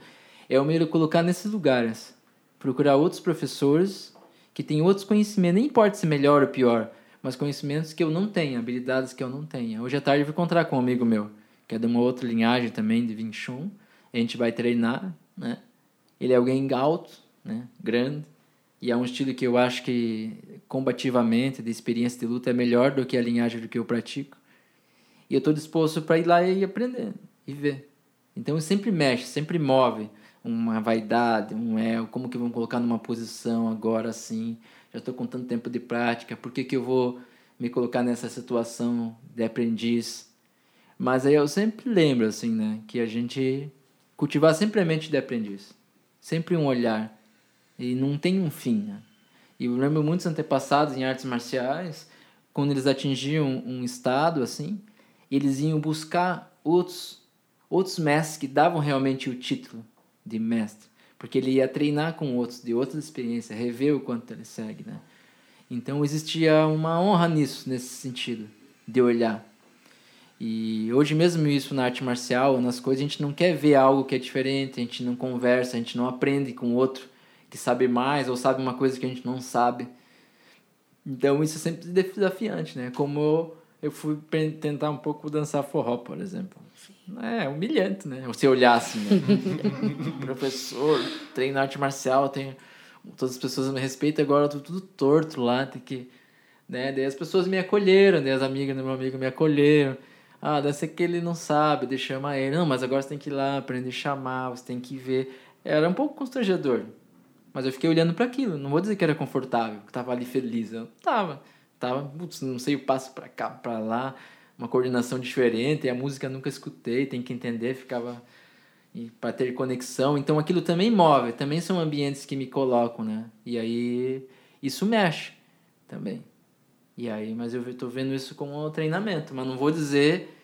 é o meio colocar nesses lugares. Procurar outros professores que têm outros conhecimentos, nem importa se melhor ou pior, mas conhecimentos que eu não tenho, habilidades que eu não tenho. Hoje à tarde eu vou encontrar com um amigo meu, que é de uma outra linhagem também, de Wing Chun. A gente vai treinar, né? Ele é alguém alto, né? Grande, e é um estilo que eu acho que, combativamente, de experiência de luta, é melhor do que a linhagem do que eu pratico. E eu estou disposto para ir lá e aprender e ver. Então, sempre mexe, sempre move uma vaidade, um ego, como que vamos colocar numa posição agora assim, já estou com tanto tempo de prática, por que, que eu vou me colocar nessa situação de aprendiz? Mas aí eu sempre lembro, assim, né, que a gente cultivar sempre a mente de aprendiz, sempre um olhar, e não tem um fim. Né? E eu lembro muitos antepassados em artes marciais, quando eles atingiam um estado assim, eles iam buscar outros, outros mestres que davam realmente o título de mestre, porque ele ia treinar com outros de outras experiências, rever o quanto ele segue, né? Então existia uma honra nisso, nesse sentido, de olhar. E hoje mesmo isso na arte marcial, nas coisas, a gente não quer ver algo que é diferente, a gente não conversa, a gente não aprende com outro que sabe mais ou sabe uma coisa que a gente não sabe. Então isso é sempre desafiante, né? Como eu, eu fui tentar um pouco dançar forró, por exemplo. É humilhante, né? Você olhar assim, né? professor, treino arte marcial, tem todas as pessoas me respeitam, agora eu tô tudo torto lá, tem que, né? Daí as pessoas me acolheram, daí as amigas do meu amigo me acolheram. Ah, deve ser que ele não sabe, deixa chamar ele. Não, mas agora você tem que ir lá, aprender a chamar, você tem que ver. Era um pouco constrangedor, mas eu fiquei olhando para aquilo. Não vou dizer que era confortável, que tava ali feliz. Eu tava. Tava, putz, não sei o passo para cá, para lá, uma coordenação diferente, a música nunca escutei, tem que entender, ficava para ter conexão. Então aquilo também move, também são ambientes que me colocam, né? E aí isso mexe também. E aí, mas eu estou vendo isso como um treinamento, mas não vou dizer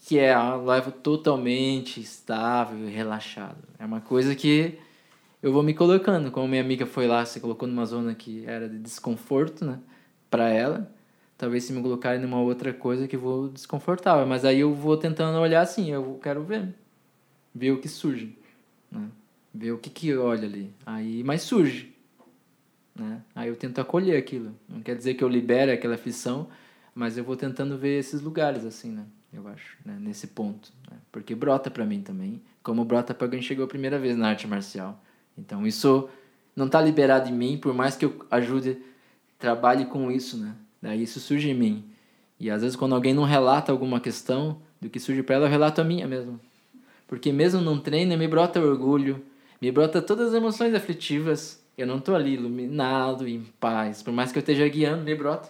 que é a live totalmente estável e relaxado. É uma coisa que eu vou me colocando. Como minha amiga foi lá, se colocou numa zona que era de desconforto, né? Pra ela. Talvez se me colocarem numa outra coisa que vou desconfortável. Mas aí eu vou tentando olhar assim, eu quero ver. Ver o que surge. Né? Ver o que que olha ali. Aí, mas surge. Né? Aí eu tento acolher aquilo. Não quer dizer que eu libere aquela aflição, mas eu vou tentando ver esses lugares assim, né? Eu acho, né? nesse ponto. Né? Porque brota para mim também, como brota para quem chegou a primeira vez na arte marcial. Então isso não está liberado em mim, por mais que eu ajude, trabalhe com isso, né? Daí isso surge em mim. E às vezes quando alguém não relata alguma questão do que surge para ela, eu relato a minha mesmo. Porque mesmo num treino me brota orgulho, me brota todas as emoções aflitivas. Eu não estou ali iluminado, em paz. Por mais que eu esteja guiando, me brota.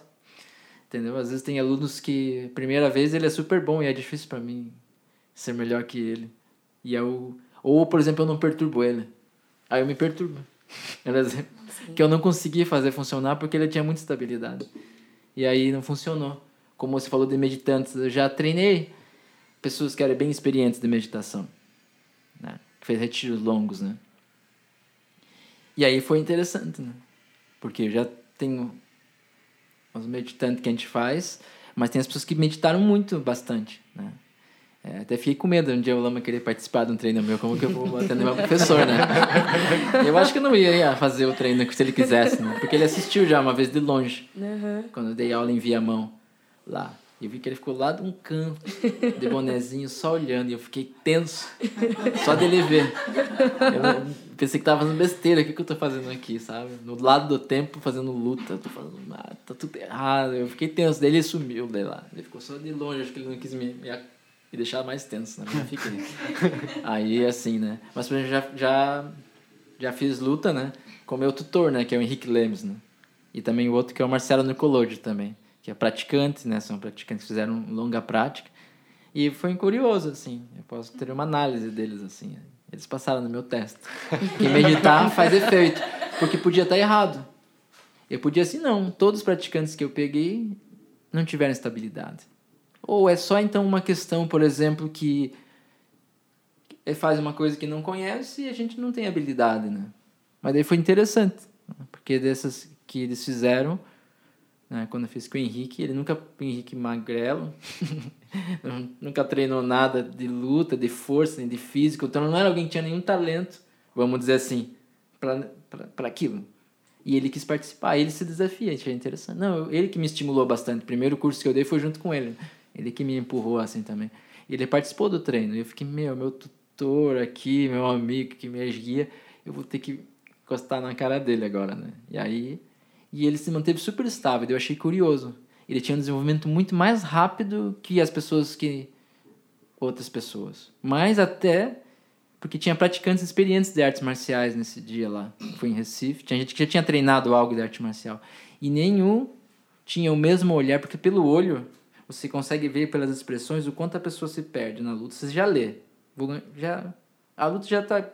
Entendeu? Às vezes tem alunos que, primeira vez, ele é super bom e é difícil para mim ser melhor que ele. E eu, ou, por exemplo, eu não perturbo ele. Aí eu me perturbo. Por exemplo, que eu não consegui fazer funcionar porque ele tinha muita estabilidade. E aí não funcionou. Como você falou de meditantes, eu já treinei pessoas que eram bem experientes de meditação, né? que fez retiros longos, né? E aí foi interessante, né? Porque eu já tenho os meditantes que a gente faz, mas tem as pessoas que meditaram muito, bastante, né? É, até fiquei com medo um dia o Lama querer participar de um treino meu, como que eu vou atender meu professor, né? eu acho que eu não ia fazer o treino se ele quisesse, né? Porque ele assistiu já uma vez de longe, uhum. quando eu dei aula em Viamão, lá. Eu vi que ele ficou lá de um canto, de bonezinho, só olhando. E eu fiquei tenso, só dele ver. Eu pensei que tava fazendo besteira. O que, que eu tô fazendo aqui, sabe? No lado do tempo, fazendo luta. Tô fazendo... Ah, tá tudo errado. Eu fiquei tenso. Daí ele sumiu, daí lá. Ele ficou só de longe. Acho que ele não quis me, me, me deixar mais tenso, né? Fiquei. Aí, assim, né? Mas, por exemplo, já, já, já fiz luta, né? Com o meu tutor, né? Que é o Henrique Lemes, né? E também o outro que é o Marcelo Nicolodi também que é praticante, né? São praticantes que fizeram longa prática. E foi curioso, assim. Eu posso ter uma análise deles, assim. Eles passaram no meu teste. Que meditar faz efeito. Porque podia estar errado. Eu podia assim, não. Todos os praticantes que eu peguei não tiveram estabilidade. Ou é só então uma questão, por exemplo, que faz uma coisa que não conhece e a gente não tem habilidade, né? Mas daí foi interessante. Porque dessas que eles fizeram né? Quando eu fiz com o Henrique, ele nunca, o Henrique magrelo, nunca treinou nada de luta, de força, nem de físico, então não era alguém que tinha nenhum talento, vamos dizer assim, para aquilo. E ele quis participar, ele se desafia, achei interessante. Não, ele que me estimulou bastante. O primeiro curso que eu dei foi junto com ele. Ele que me empurrou assim também. Ele participou do treino. E eu fiquei, meu, meu tutor aqui, meu amigo que me guia, eu vou ter que encostar na cara dele agora, né? E aí e ele se manteve super estável. Eu achei curioso. Ele tinha um desenvolvimento muito mais rápido que as pessoas que outras pessoas. Mais até porque tinha praticantes experientes de artes marciais nesse dia lá. Foi em Recife. Tinha gente que já tinha treinado algo de arte marcial. E nenhum tinha o mesmo olhar, porque pelo olho você consegue ver pelas expressões o quanto a pessoa se perde na luta. Você já lê. Já, a luta já está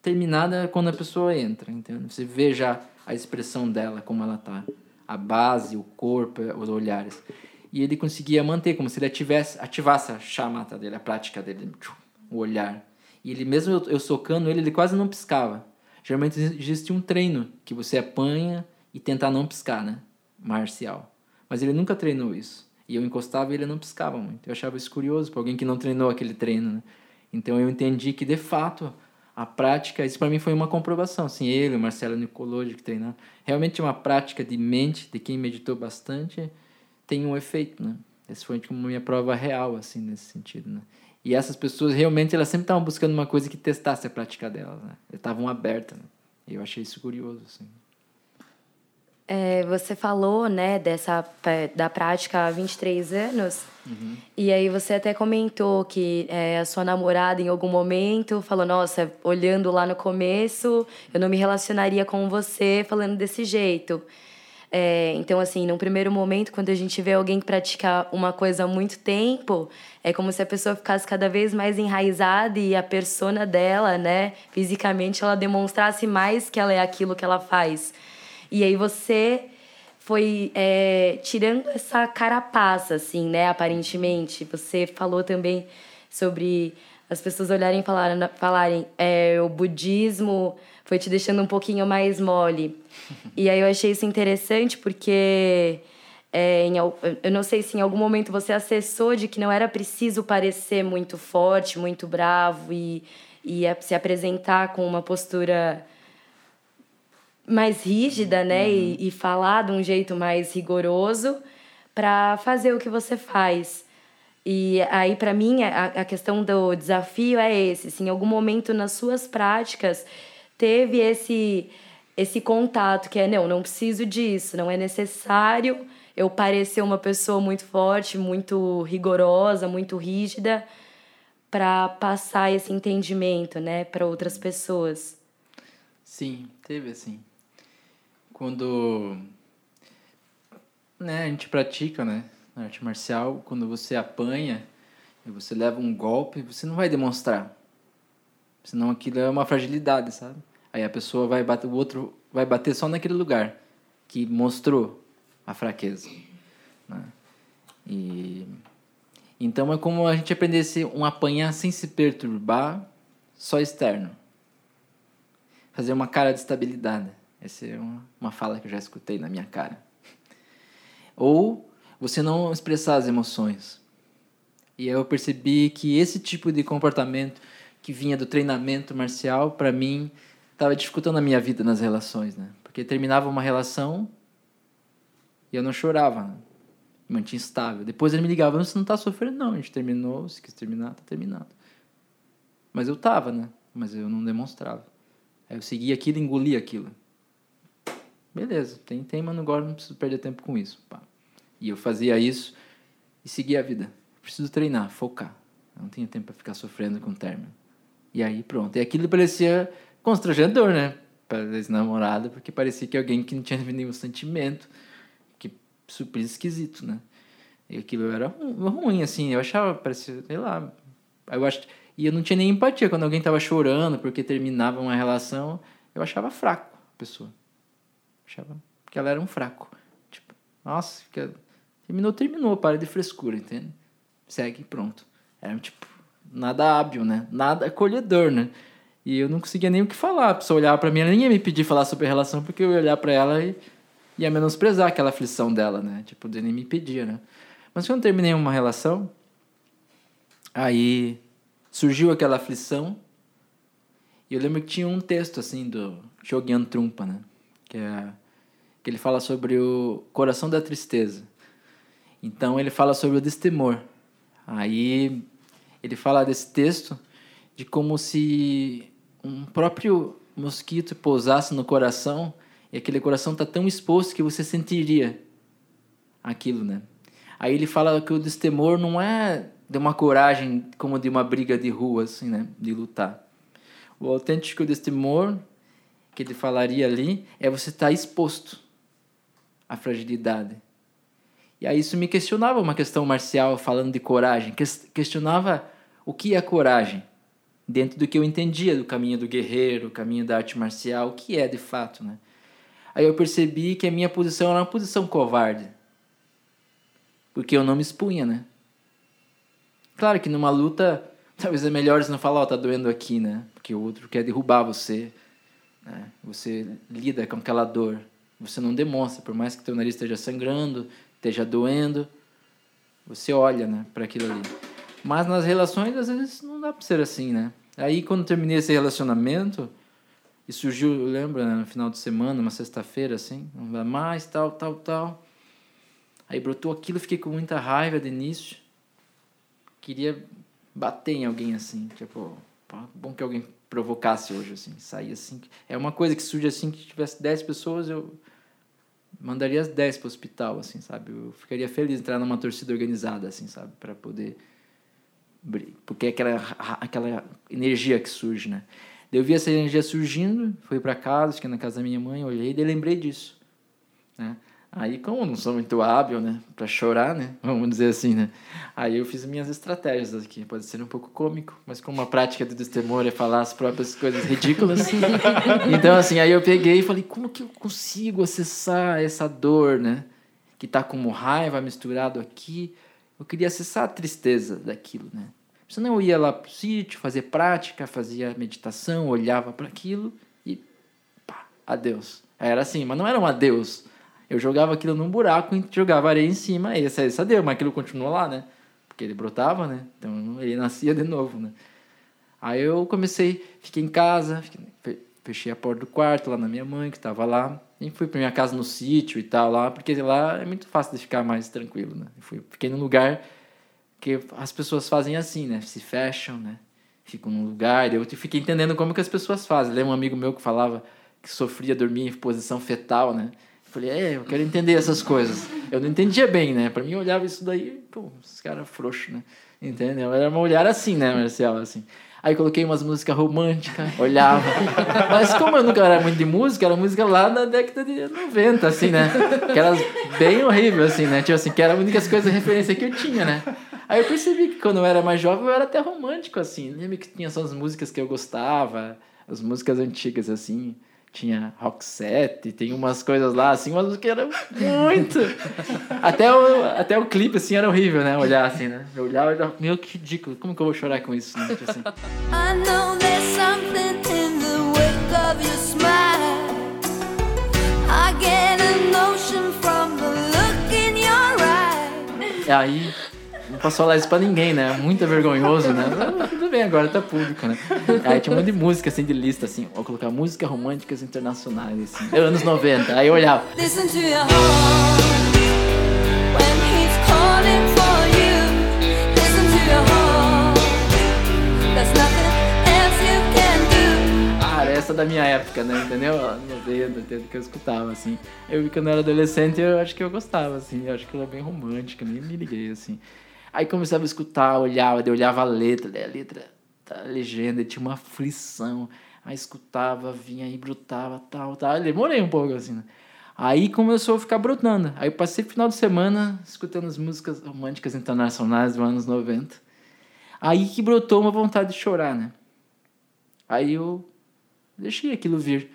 terminada quando a pessoa entra, entendeu? Você vê já a expressão dela, como ela tá, a base, o corpo, os olhares. E ele conseguia manter, como se ele ativesse, ativasse a chamata dele, a prática dele, o olhar. E ele, mesmo eu, eu socando ele, ele quase não piscava. Geralmente existe um treino que você apanha e tentar não piscar, né? Marcial. Mas ele nunca treinou isso. E eu encostava e ele não piscava muito. Eu achava isso curioso para alguém que não treinou aquele treino, né? Então eu entendi que de fato a prática, isso para mim foi uma comprovação. Assim, ele, o Marcelo Nicolodi, que treinaram, realmente uma prática de mente, de quem meditou bastante, tem um efeito, né? Essa foi tipo, uma minha prova real, assim, nesse sentido, né? E essas pessoas, realmente, elas sempre estavam buscando uma coisa que testasse a prática delas, né? Estavam abertas, né? E eu achei isso curioso, assim. É, você falou, né, dessa, da prática há 23 anos, uhum. e aí você até comentou que é, a sua namorada, em algum momento, falou: Nossa, olhando lá no começo, eu não me relacionaria com você falando desse jeito. É, então, assim, num primeiro momento, quando a gente vê alguém praticar uma coisa há muito tempo, é como se a pessoa ficasse cada vez mais enraizada e a persona dela, né, fisicamente, ela demonstrasse mais que ela é aquilo que ela faz. E aí você foi é, tirando essa carapaça, assim, né? Aparentemente. Você falou também sobre as pessoas olharem e falarem, falarem é, o budismo foi te deixando um pouquinho mais mole. E aí eu achei isso interessante porque é, em, eu não sei se em algum momento você acessou de que não era preciso parecer muito forte, muito bravo e, e se apresentar com uma postura mais rígida, né? Uhum. E, e, falar de um jeito mais rigoroso para fazer o que você faz. E aí, para mim, a, a questão do desafio é esse. Se em algum momento nas suas práticas teve esse, esse contato que é, não, não preciso disso, não é necessário eu parecer uma pessoa muito forte, muito rigorosa, muito rígida para passar esse entendimento, né, para outras pessoas. Sim, teve assim quando né, a gente pratica, né, na arte marcial, quando você apanha e você leva um golpe, você não vai demonstrar. Senão aquilo é uma fragilidade, sabe? Aí a pessoa vai bater, o outro vai bater só naquele lugar que mostrou a fraqueza. Né? E então é como a gente aprendesse um apanhar sem se perturbar, só externo. Fazer uma cara de estabilidade. Essa é uma, uma fala que eu já escutei na minha cara. Ou você não expressar as emoções. E eu percebi que esse tipo de comportamento que vinha do treinamento marcial, para mim, estava dificultando a minha vida nas relações, né? Porque terminava uma relação e eu não chorava, né? me mantinha estável. Depois ele me ligava, você não está sofrendo? Não, a gente terminou, se quis terminar, tá terminado. Mas eu tava, né? Mas eu não demonstrava. Aí eu seguia aquilo engolia aquilo. Beleza, tem tema, agora não preciso perder tempo com isso. Pá. E eu fazia isso e seguia a vida. Preciso treinar, focar. Eu não tinha tempo para ficar sofrendo com o término. E aí pronto. E aquilo parecia constrangedor, né? Para ex-namorada, porque parecia que alguém que não tinha nenhum sentimento super esquisito, né? E aquilo era ruim, assim. Eu achava, parecia, sei lá. Eu acho, e eu não tinha nem empatia quando alguém tava chorando porque terminava uma relação. Eu achava fraco a pessoa. Achava que ela era um fraco. Tipo, nossa, fica, terminou, terminou, para de frescura, entende? Segue, pronto. Era tipo, nada hábil, né? Nada acolhedor, né? E eu não conseguia nem o que falar. A pessoa olhava para mim, ela nem ia me pedir falar sobre a relação, porque eu ia olhar para ela e ia menosprezar aquela aflição dela, né? Tipo, nem me pedia, né? Mas quando terminei uma relação, aí surgiu aquela aflição e eu lembro que tinha um texto assim do Shogun Trumpa, né? Que é que ele fala sobre o coração da tristeza. Então ele fala sobre o destemor. Aí ele fala desse texto de como se um próprio mosquito pousasse no coração e aquele coração está tão exposto que você sentiria aquilo, né? Aí ele fala que o destemor não é de uma coragem como de uma briga de rua, assim, né? De lutar. O autêntico destemor que ele falaria ali é você estar tá exposto à fragilidade. E aí isso me questionava uma questão marcial falando de coragem, questionava o que é coragem dentro do que eu entendia do caminho do guerreiro, caminho da arte marcial, o que é de fato, né? Aí eu percebi que a minha posição era uma posição covarde. Porque eu não me expunha, né? Claro que numa luta, talvez é melhor você não falar, ó, oh, tá doendo aqui, né? Porque o outro quer derrubar você. Né? Você lida com aquela dor. Você não demonstra, por mais que teu nariz esteja sangrando, esteja doendo. Você olha, né, para aquilo ali. Mas nas relações, às vezes, não dá pra ser assim, né? Aí, quando terminei esse relacionamento, e surgiu, lembra, né, no final de semana, uma sexta-feira, assim, não vai mais, tal, tal, tal. Aí brotou aquilo, fiquei com muita raiva de início. Queria bater em alguém assim, tipo, bom que alguém provocasse hoje, assim, sair assim. É uma coisa que surge assim, que tivesse 10 pessoas, eu mandaria as 10 para o hospital, assim, sabe? Eu ficaria feliz entrar numa torcida organizada, assim, sabe? Para poder... Porque é aquela, aquela energia que surge, né? eu vi essa energia surgindo, fui para casa, fiquei na casa da minha mãe, olhei, e lembrei disso, né? Aí, como eu não sou muito hábil, né, para chorar, né, vamos dizer assim, né, aí eu fiz minhas estratégias aqui. Pode ser um pouco cômico, mas como a prática do destemor é falar as próprias coisas ridículas, então assim, aí eu peguei e falei, como que eu consigo acessar essa dor, né, que tá como raiva misturado aqui? Eu queria acessar a tristeza daquilo, né? Senão eu ia lá pro sítio, fazer prática, fazia meditação, olhava para aquilo e pá, adeus. Era assim, mas não era um adeus. Eu jogava aquilo num buraco e jogava areia em cima, e esse, esse adeus, mas aquilo continuou lá, né? Porque ele brotava, né? Então ele nascia de novo, né? Aí eu comecei, fiquei em casa, fechei a porta do quarto lá na minha mãe, que estava lá, e fui para minha casa no sítio e tal lá, porque lá é muito fácil de ficar mais tranquilo, né? fui, fiquei num lugar que as pessoas fazem assim, né? Se fecham, né? Ficam num lugar. Eu fiquei entendendo como que as pessoas fazem. Lembra um amigo meu que falava que sofria dormir em posição fetal, né? Falei, é, eu quero entender essas coisas. Eu não entendia bem, né? Para mim, eu olhava isso daí, pô, esses caras frouxos, né? Entendeu? Era uma olhar assim, né, Marcelo? Assim. Aí coloquei umas músicas românticas, olhava. Mas como eu nunca era muito de música, era música lá da década de 90, assim, né? Que era bem horrível, assim, né? Tipo assim, que era a única coisa de referência que eu tinha, né? Aí eu percebi que quando eu era mais jovem, eu era até romântico, assim. Lembro que tinha só as músicas que eu gostava, as músicas antigas, assim tinha rock set, tem umas coisas lá, assim, mas que era muito. até, o, até o clipe, assim, era horrível, né? Olhar assim, né? Eu olhava e meu, que ridículo, como que eu vou chorar com isso? Né? Tipo assim. I know there's something in the wake of your smile. I get a notion from the look in your eye. E aí, posso falar isso pra ninguém, né? Muito vergonhoso, né? tudo bem, agora tá público, né? Aí tinha um monte de música, assim, de lista, assim. Vou colocar músicas românticas internacionais, assim. Anos 90. Aí eu olhava. Listen to your heart when he's calling for you. Listen to your heart. There's nothing else you can do. Ah, essa da minha época, né? Entendeu? 90, que eu escutava, assim. Eu vi quando eu era adolescente, eu acho que eu gostava, assim. Eu acho que ela é bem romântica, nem me liguei, assim. Aí começava a escutar, olhava, eu olhava a letra, a letra, a legenda, tinha uma aflição. Aí escutava, vinha e brotava, tal, tal. Eu demorei um pouco assim, né? Aí começou a ficar brotando. Aí eu passei final de semana escutando as músicas românticas internacionais dos anos 90. Aí que brotou uma vontade de chorar, né? Aí eu deixei aquilo vir.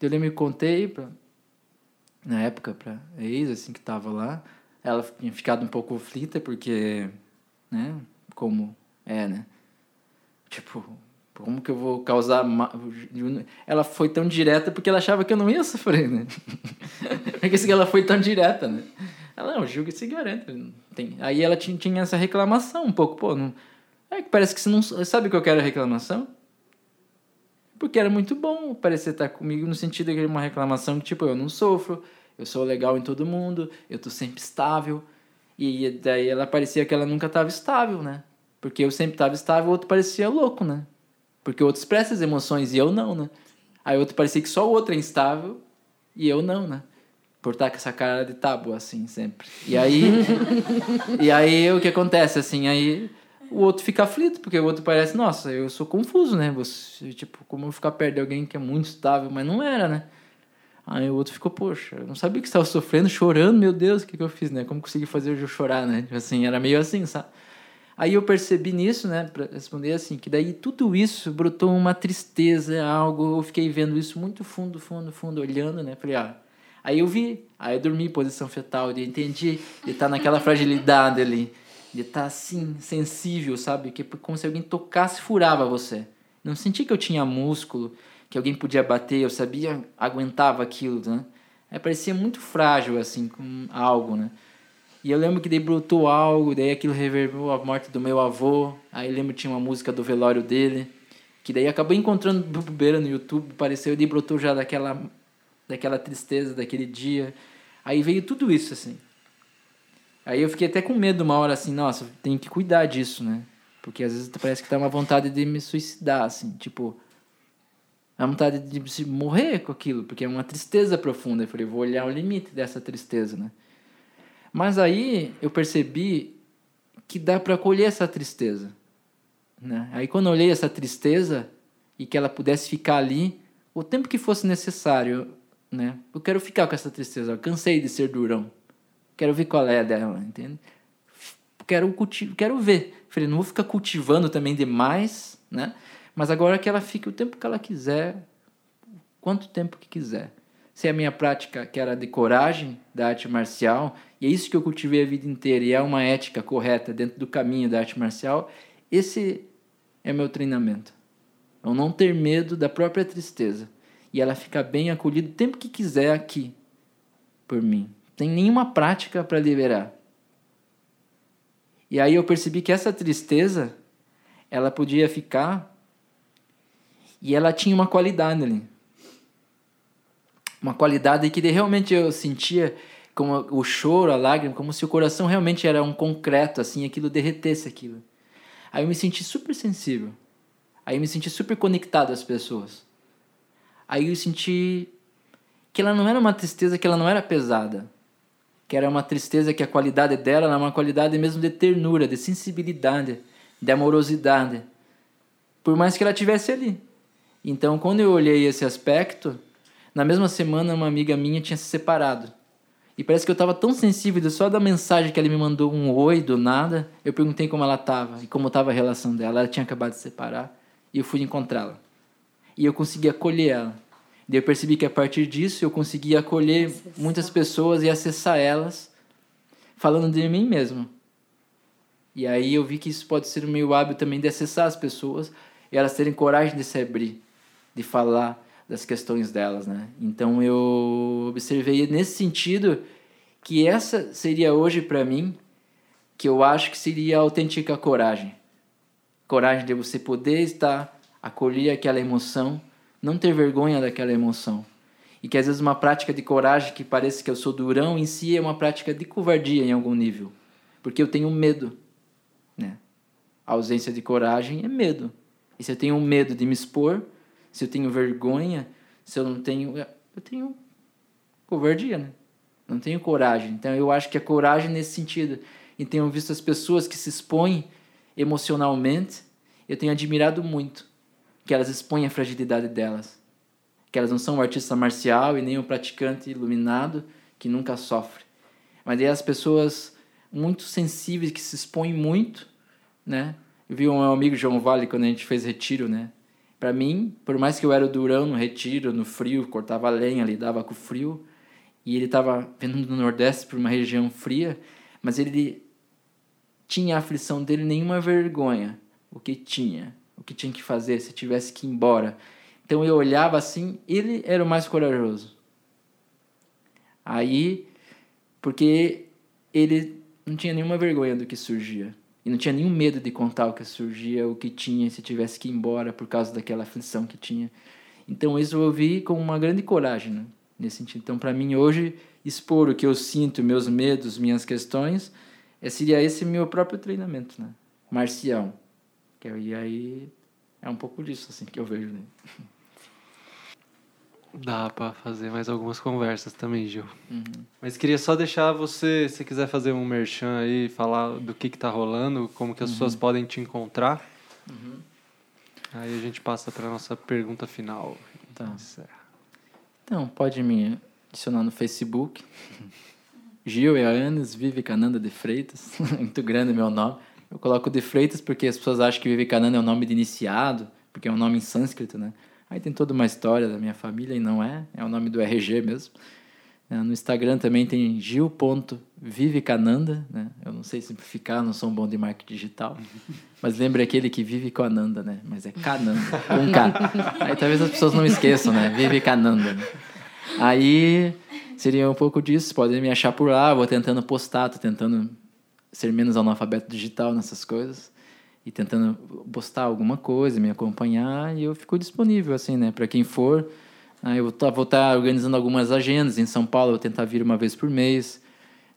Eu me contei pra, na época pra ex, assim, que tava lá. Ela tinha ficado um pouco aflita, porque, né, como é, né? Tipo, como que eu vou causar. Ma... Ela foi tão direta porque ela achava que eu não ia sofrer, né? porque assim, ela foi tão direta, né? Ela, não, julga e se garante. Tem. Aí ela tinha, tinha essa reclamação um pouco, pô, não. É que parece que você não. Sabe o que eu quero reclamação? Porque era muito bom parecer estar comigo no sentido de uma reclamação que, tipo, eu não sofro, eu sou legal em todo mundo, eu tô sempre estável. E daí ela parecia que ela nunca estava estável, né? Porque eu sempre estava estável, o outro parecia louco, né? Porque o outro expressa as emoções e eu não, né? Aí o outro parecia que só o outro é instável e eu não, né? Por estar com essa cara de tábua, assim, sempre. E aí. e aí o que acontece, assim, aí o outro fica aflito, porque o outro parece, nossa, eu sou confuso, né? Você, tipo, como eu ficar perto de alguém que é muito estável, mas não era, né? Aí o outro ficou, poxa, eu não sabia que estava sofrendo, chorando, meu Deus, o que, que eu fiz, né? Como consegui fazer eu chorar, né? Tipo assim, era meio assim, sabe? Aí eu percebi nisso, né, para responder assim, que daí tudo isso brotou uma tristeza, algo, eu fiquei vendo isso muito fundo, fundo, fundo, olhando, né? Falei, ah, aí eu vi, aí eu dormi em posição fetal, eu entendi, de estar tá naquela fragilidade ali, de estar tá, assim, sensível, sabe? Que como se alguém tocasse, furava você. Não senti que eu tinha músculo, que alguém podia bater, eu sabia, aguentava aquilo, né? Aí parecia muito frágil, assim, com algo, né? E eu lembro que daí brotou algo, daí aquilo reverberou a morte do meu avô. Aí lembro que tinha uma música do velório dele, que daí acabei encontrando bobeira no YouTube, pareceu, daí brotou já daquela, daquela tristeza daquele dia. Aí veio tudo isso, assim. Aí eu fiquei até com medo uma hora, assim, nossa, tem que cuidar disso, né? Porque às vezes parece que dá uma vontade de me suicidar, assim, tipo a vontade de se morrer com aquilo, porque é uma tristeza profunda. Eu falei, vou olhar o limite dessa tristeza, né? Mas aí eu percebi que dá para acolher essa tristeza, né? Aí quando eu olhei essa tristeza e que ela pudesse ficar ali o tempo que fosse necessário, né? Eu quero ficar com essa tristeza, eu cansei de ser durão. Quero ver qual é dela, entende? Quero cultivar, quero ver. Falei, não vou ficar cultivando também demais, né? Mas agora que ela fique o tempo que ela quiser, quanto tempo que quiser. Se a minha prática, que era de coragem da arte marcial, e é isso que eu cultivei a vida inteira, e é uma ética correta dentro do caminho da arte marcial, esse é meu treinamento. Eu não ter medo da própria tristeza. E ela fica bem acolhida o tempo que quiser aqui, por mim. Tem nenhuma prática para liberar. E aí eu percebi que essa tristeza, ela podia ficar e ela tinha uma qualidade ali. Uma qualidade que realmente eu sentia como o choro, a lágrima, como se o coração realmente era um concreto, assim, aquilo derretesse aquilo. Aí eu me senti super sensível. Aí eu me senti super conectado às pessoas. Aí eu senti que ela não era uma tristeza, que ela não era pesada. Que era uma tristeza que a qualidade dela era uma qualidade mesmo de ternura, de sensibilidade, de amorosidade por mais que ela tivesse ali. Então, quando eu olhei esse aspecto, na mesma semana uma amiga minha tinha se separado. E parece que eu estava tão sensível só da mensagem que ela me mandou um oi do nada, eu perguntei como ela estava e como estava a relação dela. Ela tinha acabado de se separar e eu fui encontrá-la. E eu consegui acolher ela. E eu percebi que a partir disso eu consegui acolher acessar. muitas pessoas e acessar elas falando de mim mesmo. E aí eu vi que isso pode ser o meu hábito também de acessar as pessoas e elas terem coragem de se abrir, de falar das questões delas, né? Então eu observei nesse sentido que essa seria hoje para mim que eu acho que seria a autêntica coragem. Coragem de você poder estar acolher aquela emoção, não ter vergonha daquela emoção. E que às vezes uma prática de coragem que parece que eu sou durão em si é uma prática de covardia em algum nível, porque eu tenho medo, né? A ausência de coragem é medo. E se eu tenho medo de me expor, se eu tenho vergonha, se eu não tenho. Eu tenho covardia, né? Não tenho coragem. Então eu acho que a coragem nesse sentido. E tenho visto as pessoas que se expõem emocionalmente, eu tenho admirado muito que elas expõem a fragilidade delas. Que elas não são um artista marcial e nem um praticante iluminado que nunca sofre. Mas é as pessoas muito sensíveis que se expõem muito, né? Eu vi um amigo João Vale quando a gente fez retiro, né? Para mim, por mais que eu era durão no retiro, no frio, cortava lenha, lidava com o frio, e ele estava vindo do Nordeste por uma região fria, mas ele tinha a aflição dele nenhuma vergonha, o que tinha, o que tinha que fazer se tivesse que ir embora. Então eu olhava assim, ele era o mais corajoso. Aí, porque ele não tinha nenhuma vergonha do que surgia. E não tinha nenhum medo de contar o que surgia, o que tinha, se tivesse que ir embora por causa daquela aflição que tinha. Então, isso eu vi com uma grande coragem, né? nesse sentido. Então, para mim, hoje, expor o que eu sinto, meus medos, minhas questões, é, seria esse meu próprio treinamento, né? Marcial. E aí, é um pouco disso, assim, que eu vejo, né? Dá para fazer mais algumas conversas também, Gil. Uhum. Mas queria só deixar você, se quiser fazer um merchan aí, falar do que, que tá rolando, como que as uhum. pessoas podem te encontrar. Uhum. Aí a gente passa para nossa pergunta final. Tá. Então, pode me adicionar no Facebook. Gil e Anas Vivekananda de Freitas. Muito grande meu nome. Eu coloco de Freitas porque as pessoas acham que Vivekananda é um nome de iniciado, porque é um nome em sânscrito, né? Aí tem toda uma história da minha família e não é, é o nome do RG mesmo. É, no Instagram também tem gil.vivecananda, né? Eu não sei simplificar, não sou um bom de marketing digital. Mas lembre aquele que vive com a Nanda, né? Mas é Cananda, com K. Aí talvez as pessoas não esqueçam, né? Vive Cananda. Né? Aí seria um pouco disso, podem me achar por lá, vou tentando postar, tô tentando ser menos analfabeto digital nessas coisas e tentando postar alguma coisa, me acompanhar, e eu fico disponível, assim, né, para quem for. Aí eu vou estar tá, tá organizando algumas agendas em São Paulo, eu vou tentar vir uma vez por mês.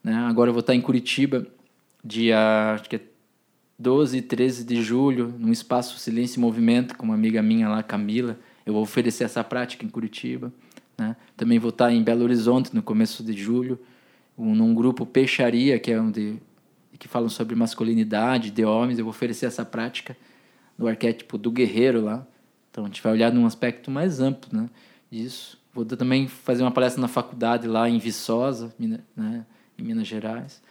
Né? Agora eu vou estar tá em Curitiba, dia acho que é 12 e 13 de julho, num espaço Silêncio e Movimento, com uma amiga minha lá, Camila. Eu vou oferecer essa prática em Curitiba. Né? Também vou estar em Belo Horizonte no começo de julho, num grupo Peixaria, que é onde que falam sobre masculinidade, de homens. Eu vou oferecer essa prática no arquétipo do guerreiro lá. Então a gente vai olhar num aspecto mais amplo né, disso. Vou também fazer uma palestra na faculdade lá em Viçosa, né, em Minas Gerais.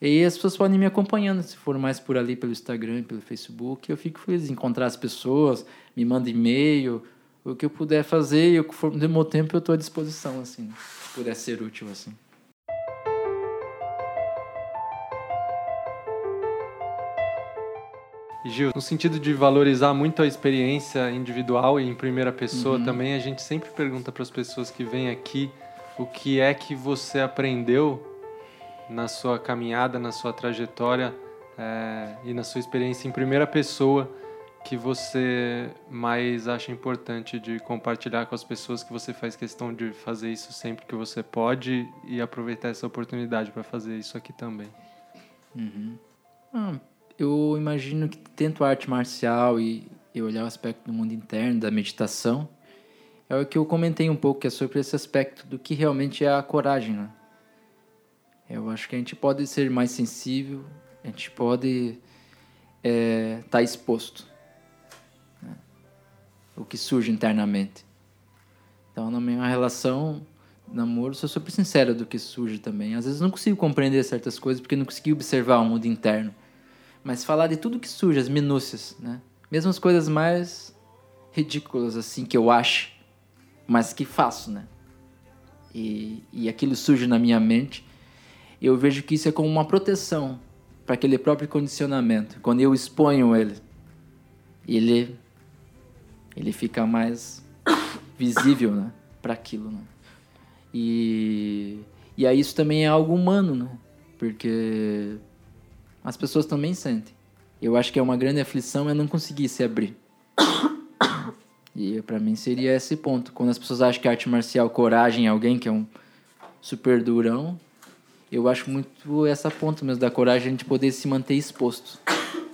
E as pessoas podem me acompanhando, se for mais por ali, pelo Instagram, pelo Facebook. Eu fico feliz de encontrar as pessoas, me manda e-mail, o que eu puder fazer, e for no meu tempo eu estou à disposição, assim, se puder ser útil, assim. Gil, no sentido de valorizar muito a experiência individual e em primeira pessoa uhum. também, a gente sempre pergunta para as pessoas que vêm aqui o que é que você aprendeu na sua caminhada, na sua trajetória é, e na sua experiência em primeira pessoa que você mais acha importante de compartilhar com as pessoas que você faz questão de fazer isso sempre que você pode e aproveitar essa oportunidade para fazer isso aqui também. Uhum. Ah, eu imagino que tento arte marcial e, olhar o aspecto do mundo interno, da meditação, é o que eu comentei um pouco, que é sobre esse aspecto do que realmente é a coragem, né? Eu acho que a gente pode ser mais sensível, a gente pode estar é, tá exposto. Né? o que surge internamente. Então, na minha relação, namoro, sou super sincero do que surge também. Às vezes não consigo compreender certas coisas porque não consegui observar o mundo interno. Mas falar de tudo que surge, as minúcias, né? Mesmo as coisas mais ridículas, assim, que eu acho, mas que faço, né? E, e aquilo surge na minha mente. Eu vejo que isso é como uma proteção para aquele próprio condicionamento. Quando eu exponho ele, ele, ele fica mais visível, né? Para aquilo, né? E, e aí isso também é algo humano, né? Porque as pessoas também sentem. Eu acho que é uma grande aflição é não conseguir se abrir. E para mim seria esse ponto. Quando as pessoas acham que arte marcial coragem é alguém que é um super durão, eu acho muito essa ponta mesmo da coragem a gente poder se manter exposto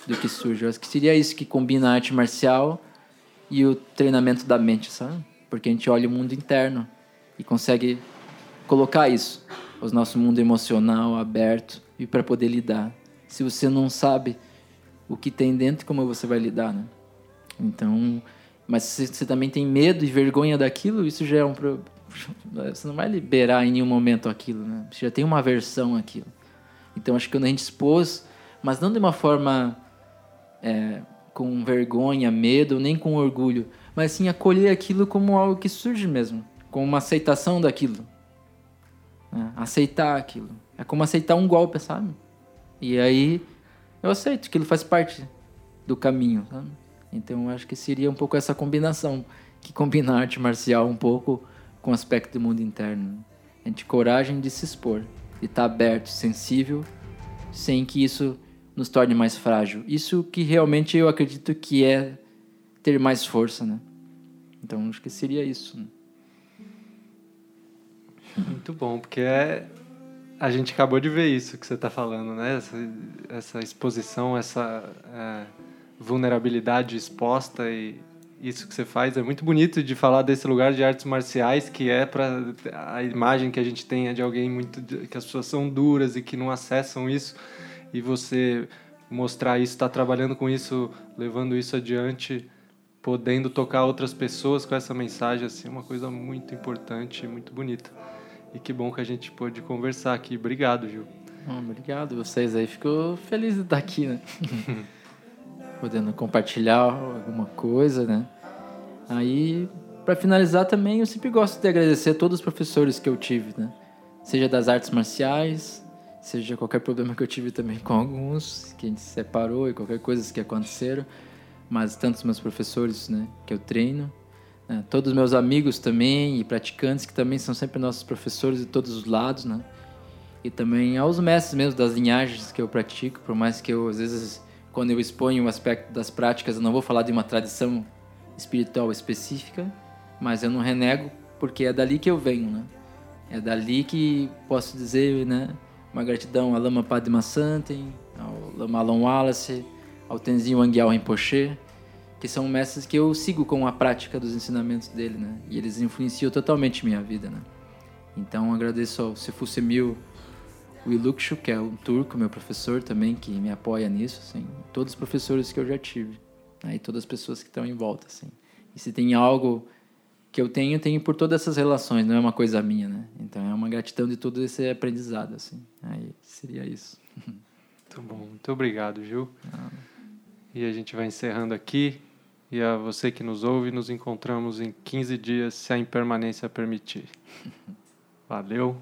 do que surge. Eu acho que seria isso que combina a arte marcial e o treinamento da mente, sabe? Porque a gente olha o mundo interno e consegue colocar isso, o nosso mundo emocional aberto e para poder lidar. Se você não sabe o que tem dentro, como você vai lidar, né? Então, mas se você também tem medo e vergonha daquilo, isso já é um você não vai liberar em nenhum momento aquilo, né? Você já tem uma aversão àquilo. Então, acho que quando a gente expôs, mas não de uma forma é, com vergonha, medo, nem com orgulho, mas sim acolher aquilo como algo que surge mesmo com uma aceitação daquilo. Né? Aceitar aquilo. É como aceitar um golpe, sabe? E aí eu aceito que ele faz parte do caminho, sabe? Então acho que seria um pouco essa combinação que combina a arte marcial um pouco com o aspecto do mundo interno. A gente coragem de se expor, de estar aberto, sensível, sem que isso nos torne mais frágil. Isso que realmente eu acredito que é ter mais força, né? Então acho que seria isso. Né? Muito bom, porque é, a gente acabou de ver isso que você está falando, né? Essa, essa exposição, essa é, vulnerabilidade exposta e isso que você faz é muito bonito de falar desse lugar de artes marciais que é para a imagem que a gente tem é de alguém muito que as pessoas são duras e que não acessam isso e você mostrar isso, estar tá trabalhando com isso, levando isso adiante, podendo tocar outras pessoas com essa mensagem assim, é uma coisa muito importante muito bonita. E que bom que a gente pôde conversar aqui. Obrigado, Gil. obrigado vocês aí. Fico feliz de estar aqui, né? Podendo compartilhar alguma coisa, né? Aí, para finalizar também, eu sempre gosto de agradecer a todos os professores que eu tive, né? Seja das artes marciais, seja qualquer problema que eu tive também com alguns, que a gente se separou e qualquer coisa que aconteceram, mas tantos meus professores, né, que eu treino, né? Todos os meus amigos também e praticantes, que também são sempre nossos professores de todos os lados, né? E também aos mestres mesmo das linhagens que eu pratico, por mais que eu, às vezes, quando eu exponho o aspecto das práticas, eu não vou falar de uma tradição espiritual específica, mas eu não renego, porque é dali que eu venho, né? É dali que posso dizer, né? Uma gratidão a Lama Padma Santen, ao Lama Alon Wallace, ao Tenzin Wangyal Rinpoche, que são mestres que eu sigo com a prática dos ensinamentos dele, né? E eles influenciam totalmente minha vida, né? Então agradeço ao Sifu Semil Wilukshu, que é um turco, meu professor também, que me apoia nisso, assim. Todos os professores que eu já tive, né? E todas as pessoas que estão em volta, assim. E se tem algo que eu tenho, tenho por todas essas relações, não é uma coisa minha, né? Então é uma gratidão de todo esse aprendizado, assim. Aí seria isso. Muito bom, muito obrigado, Gil. Ah. E a gente vai encerrando aqui. E a você que nos ouve, nos encontramos em 15 dias, se a impermanência permitir. Valeu.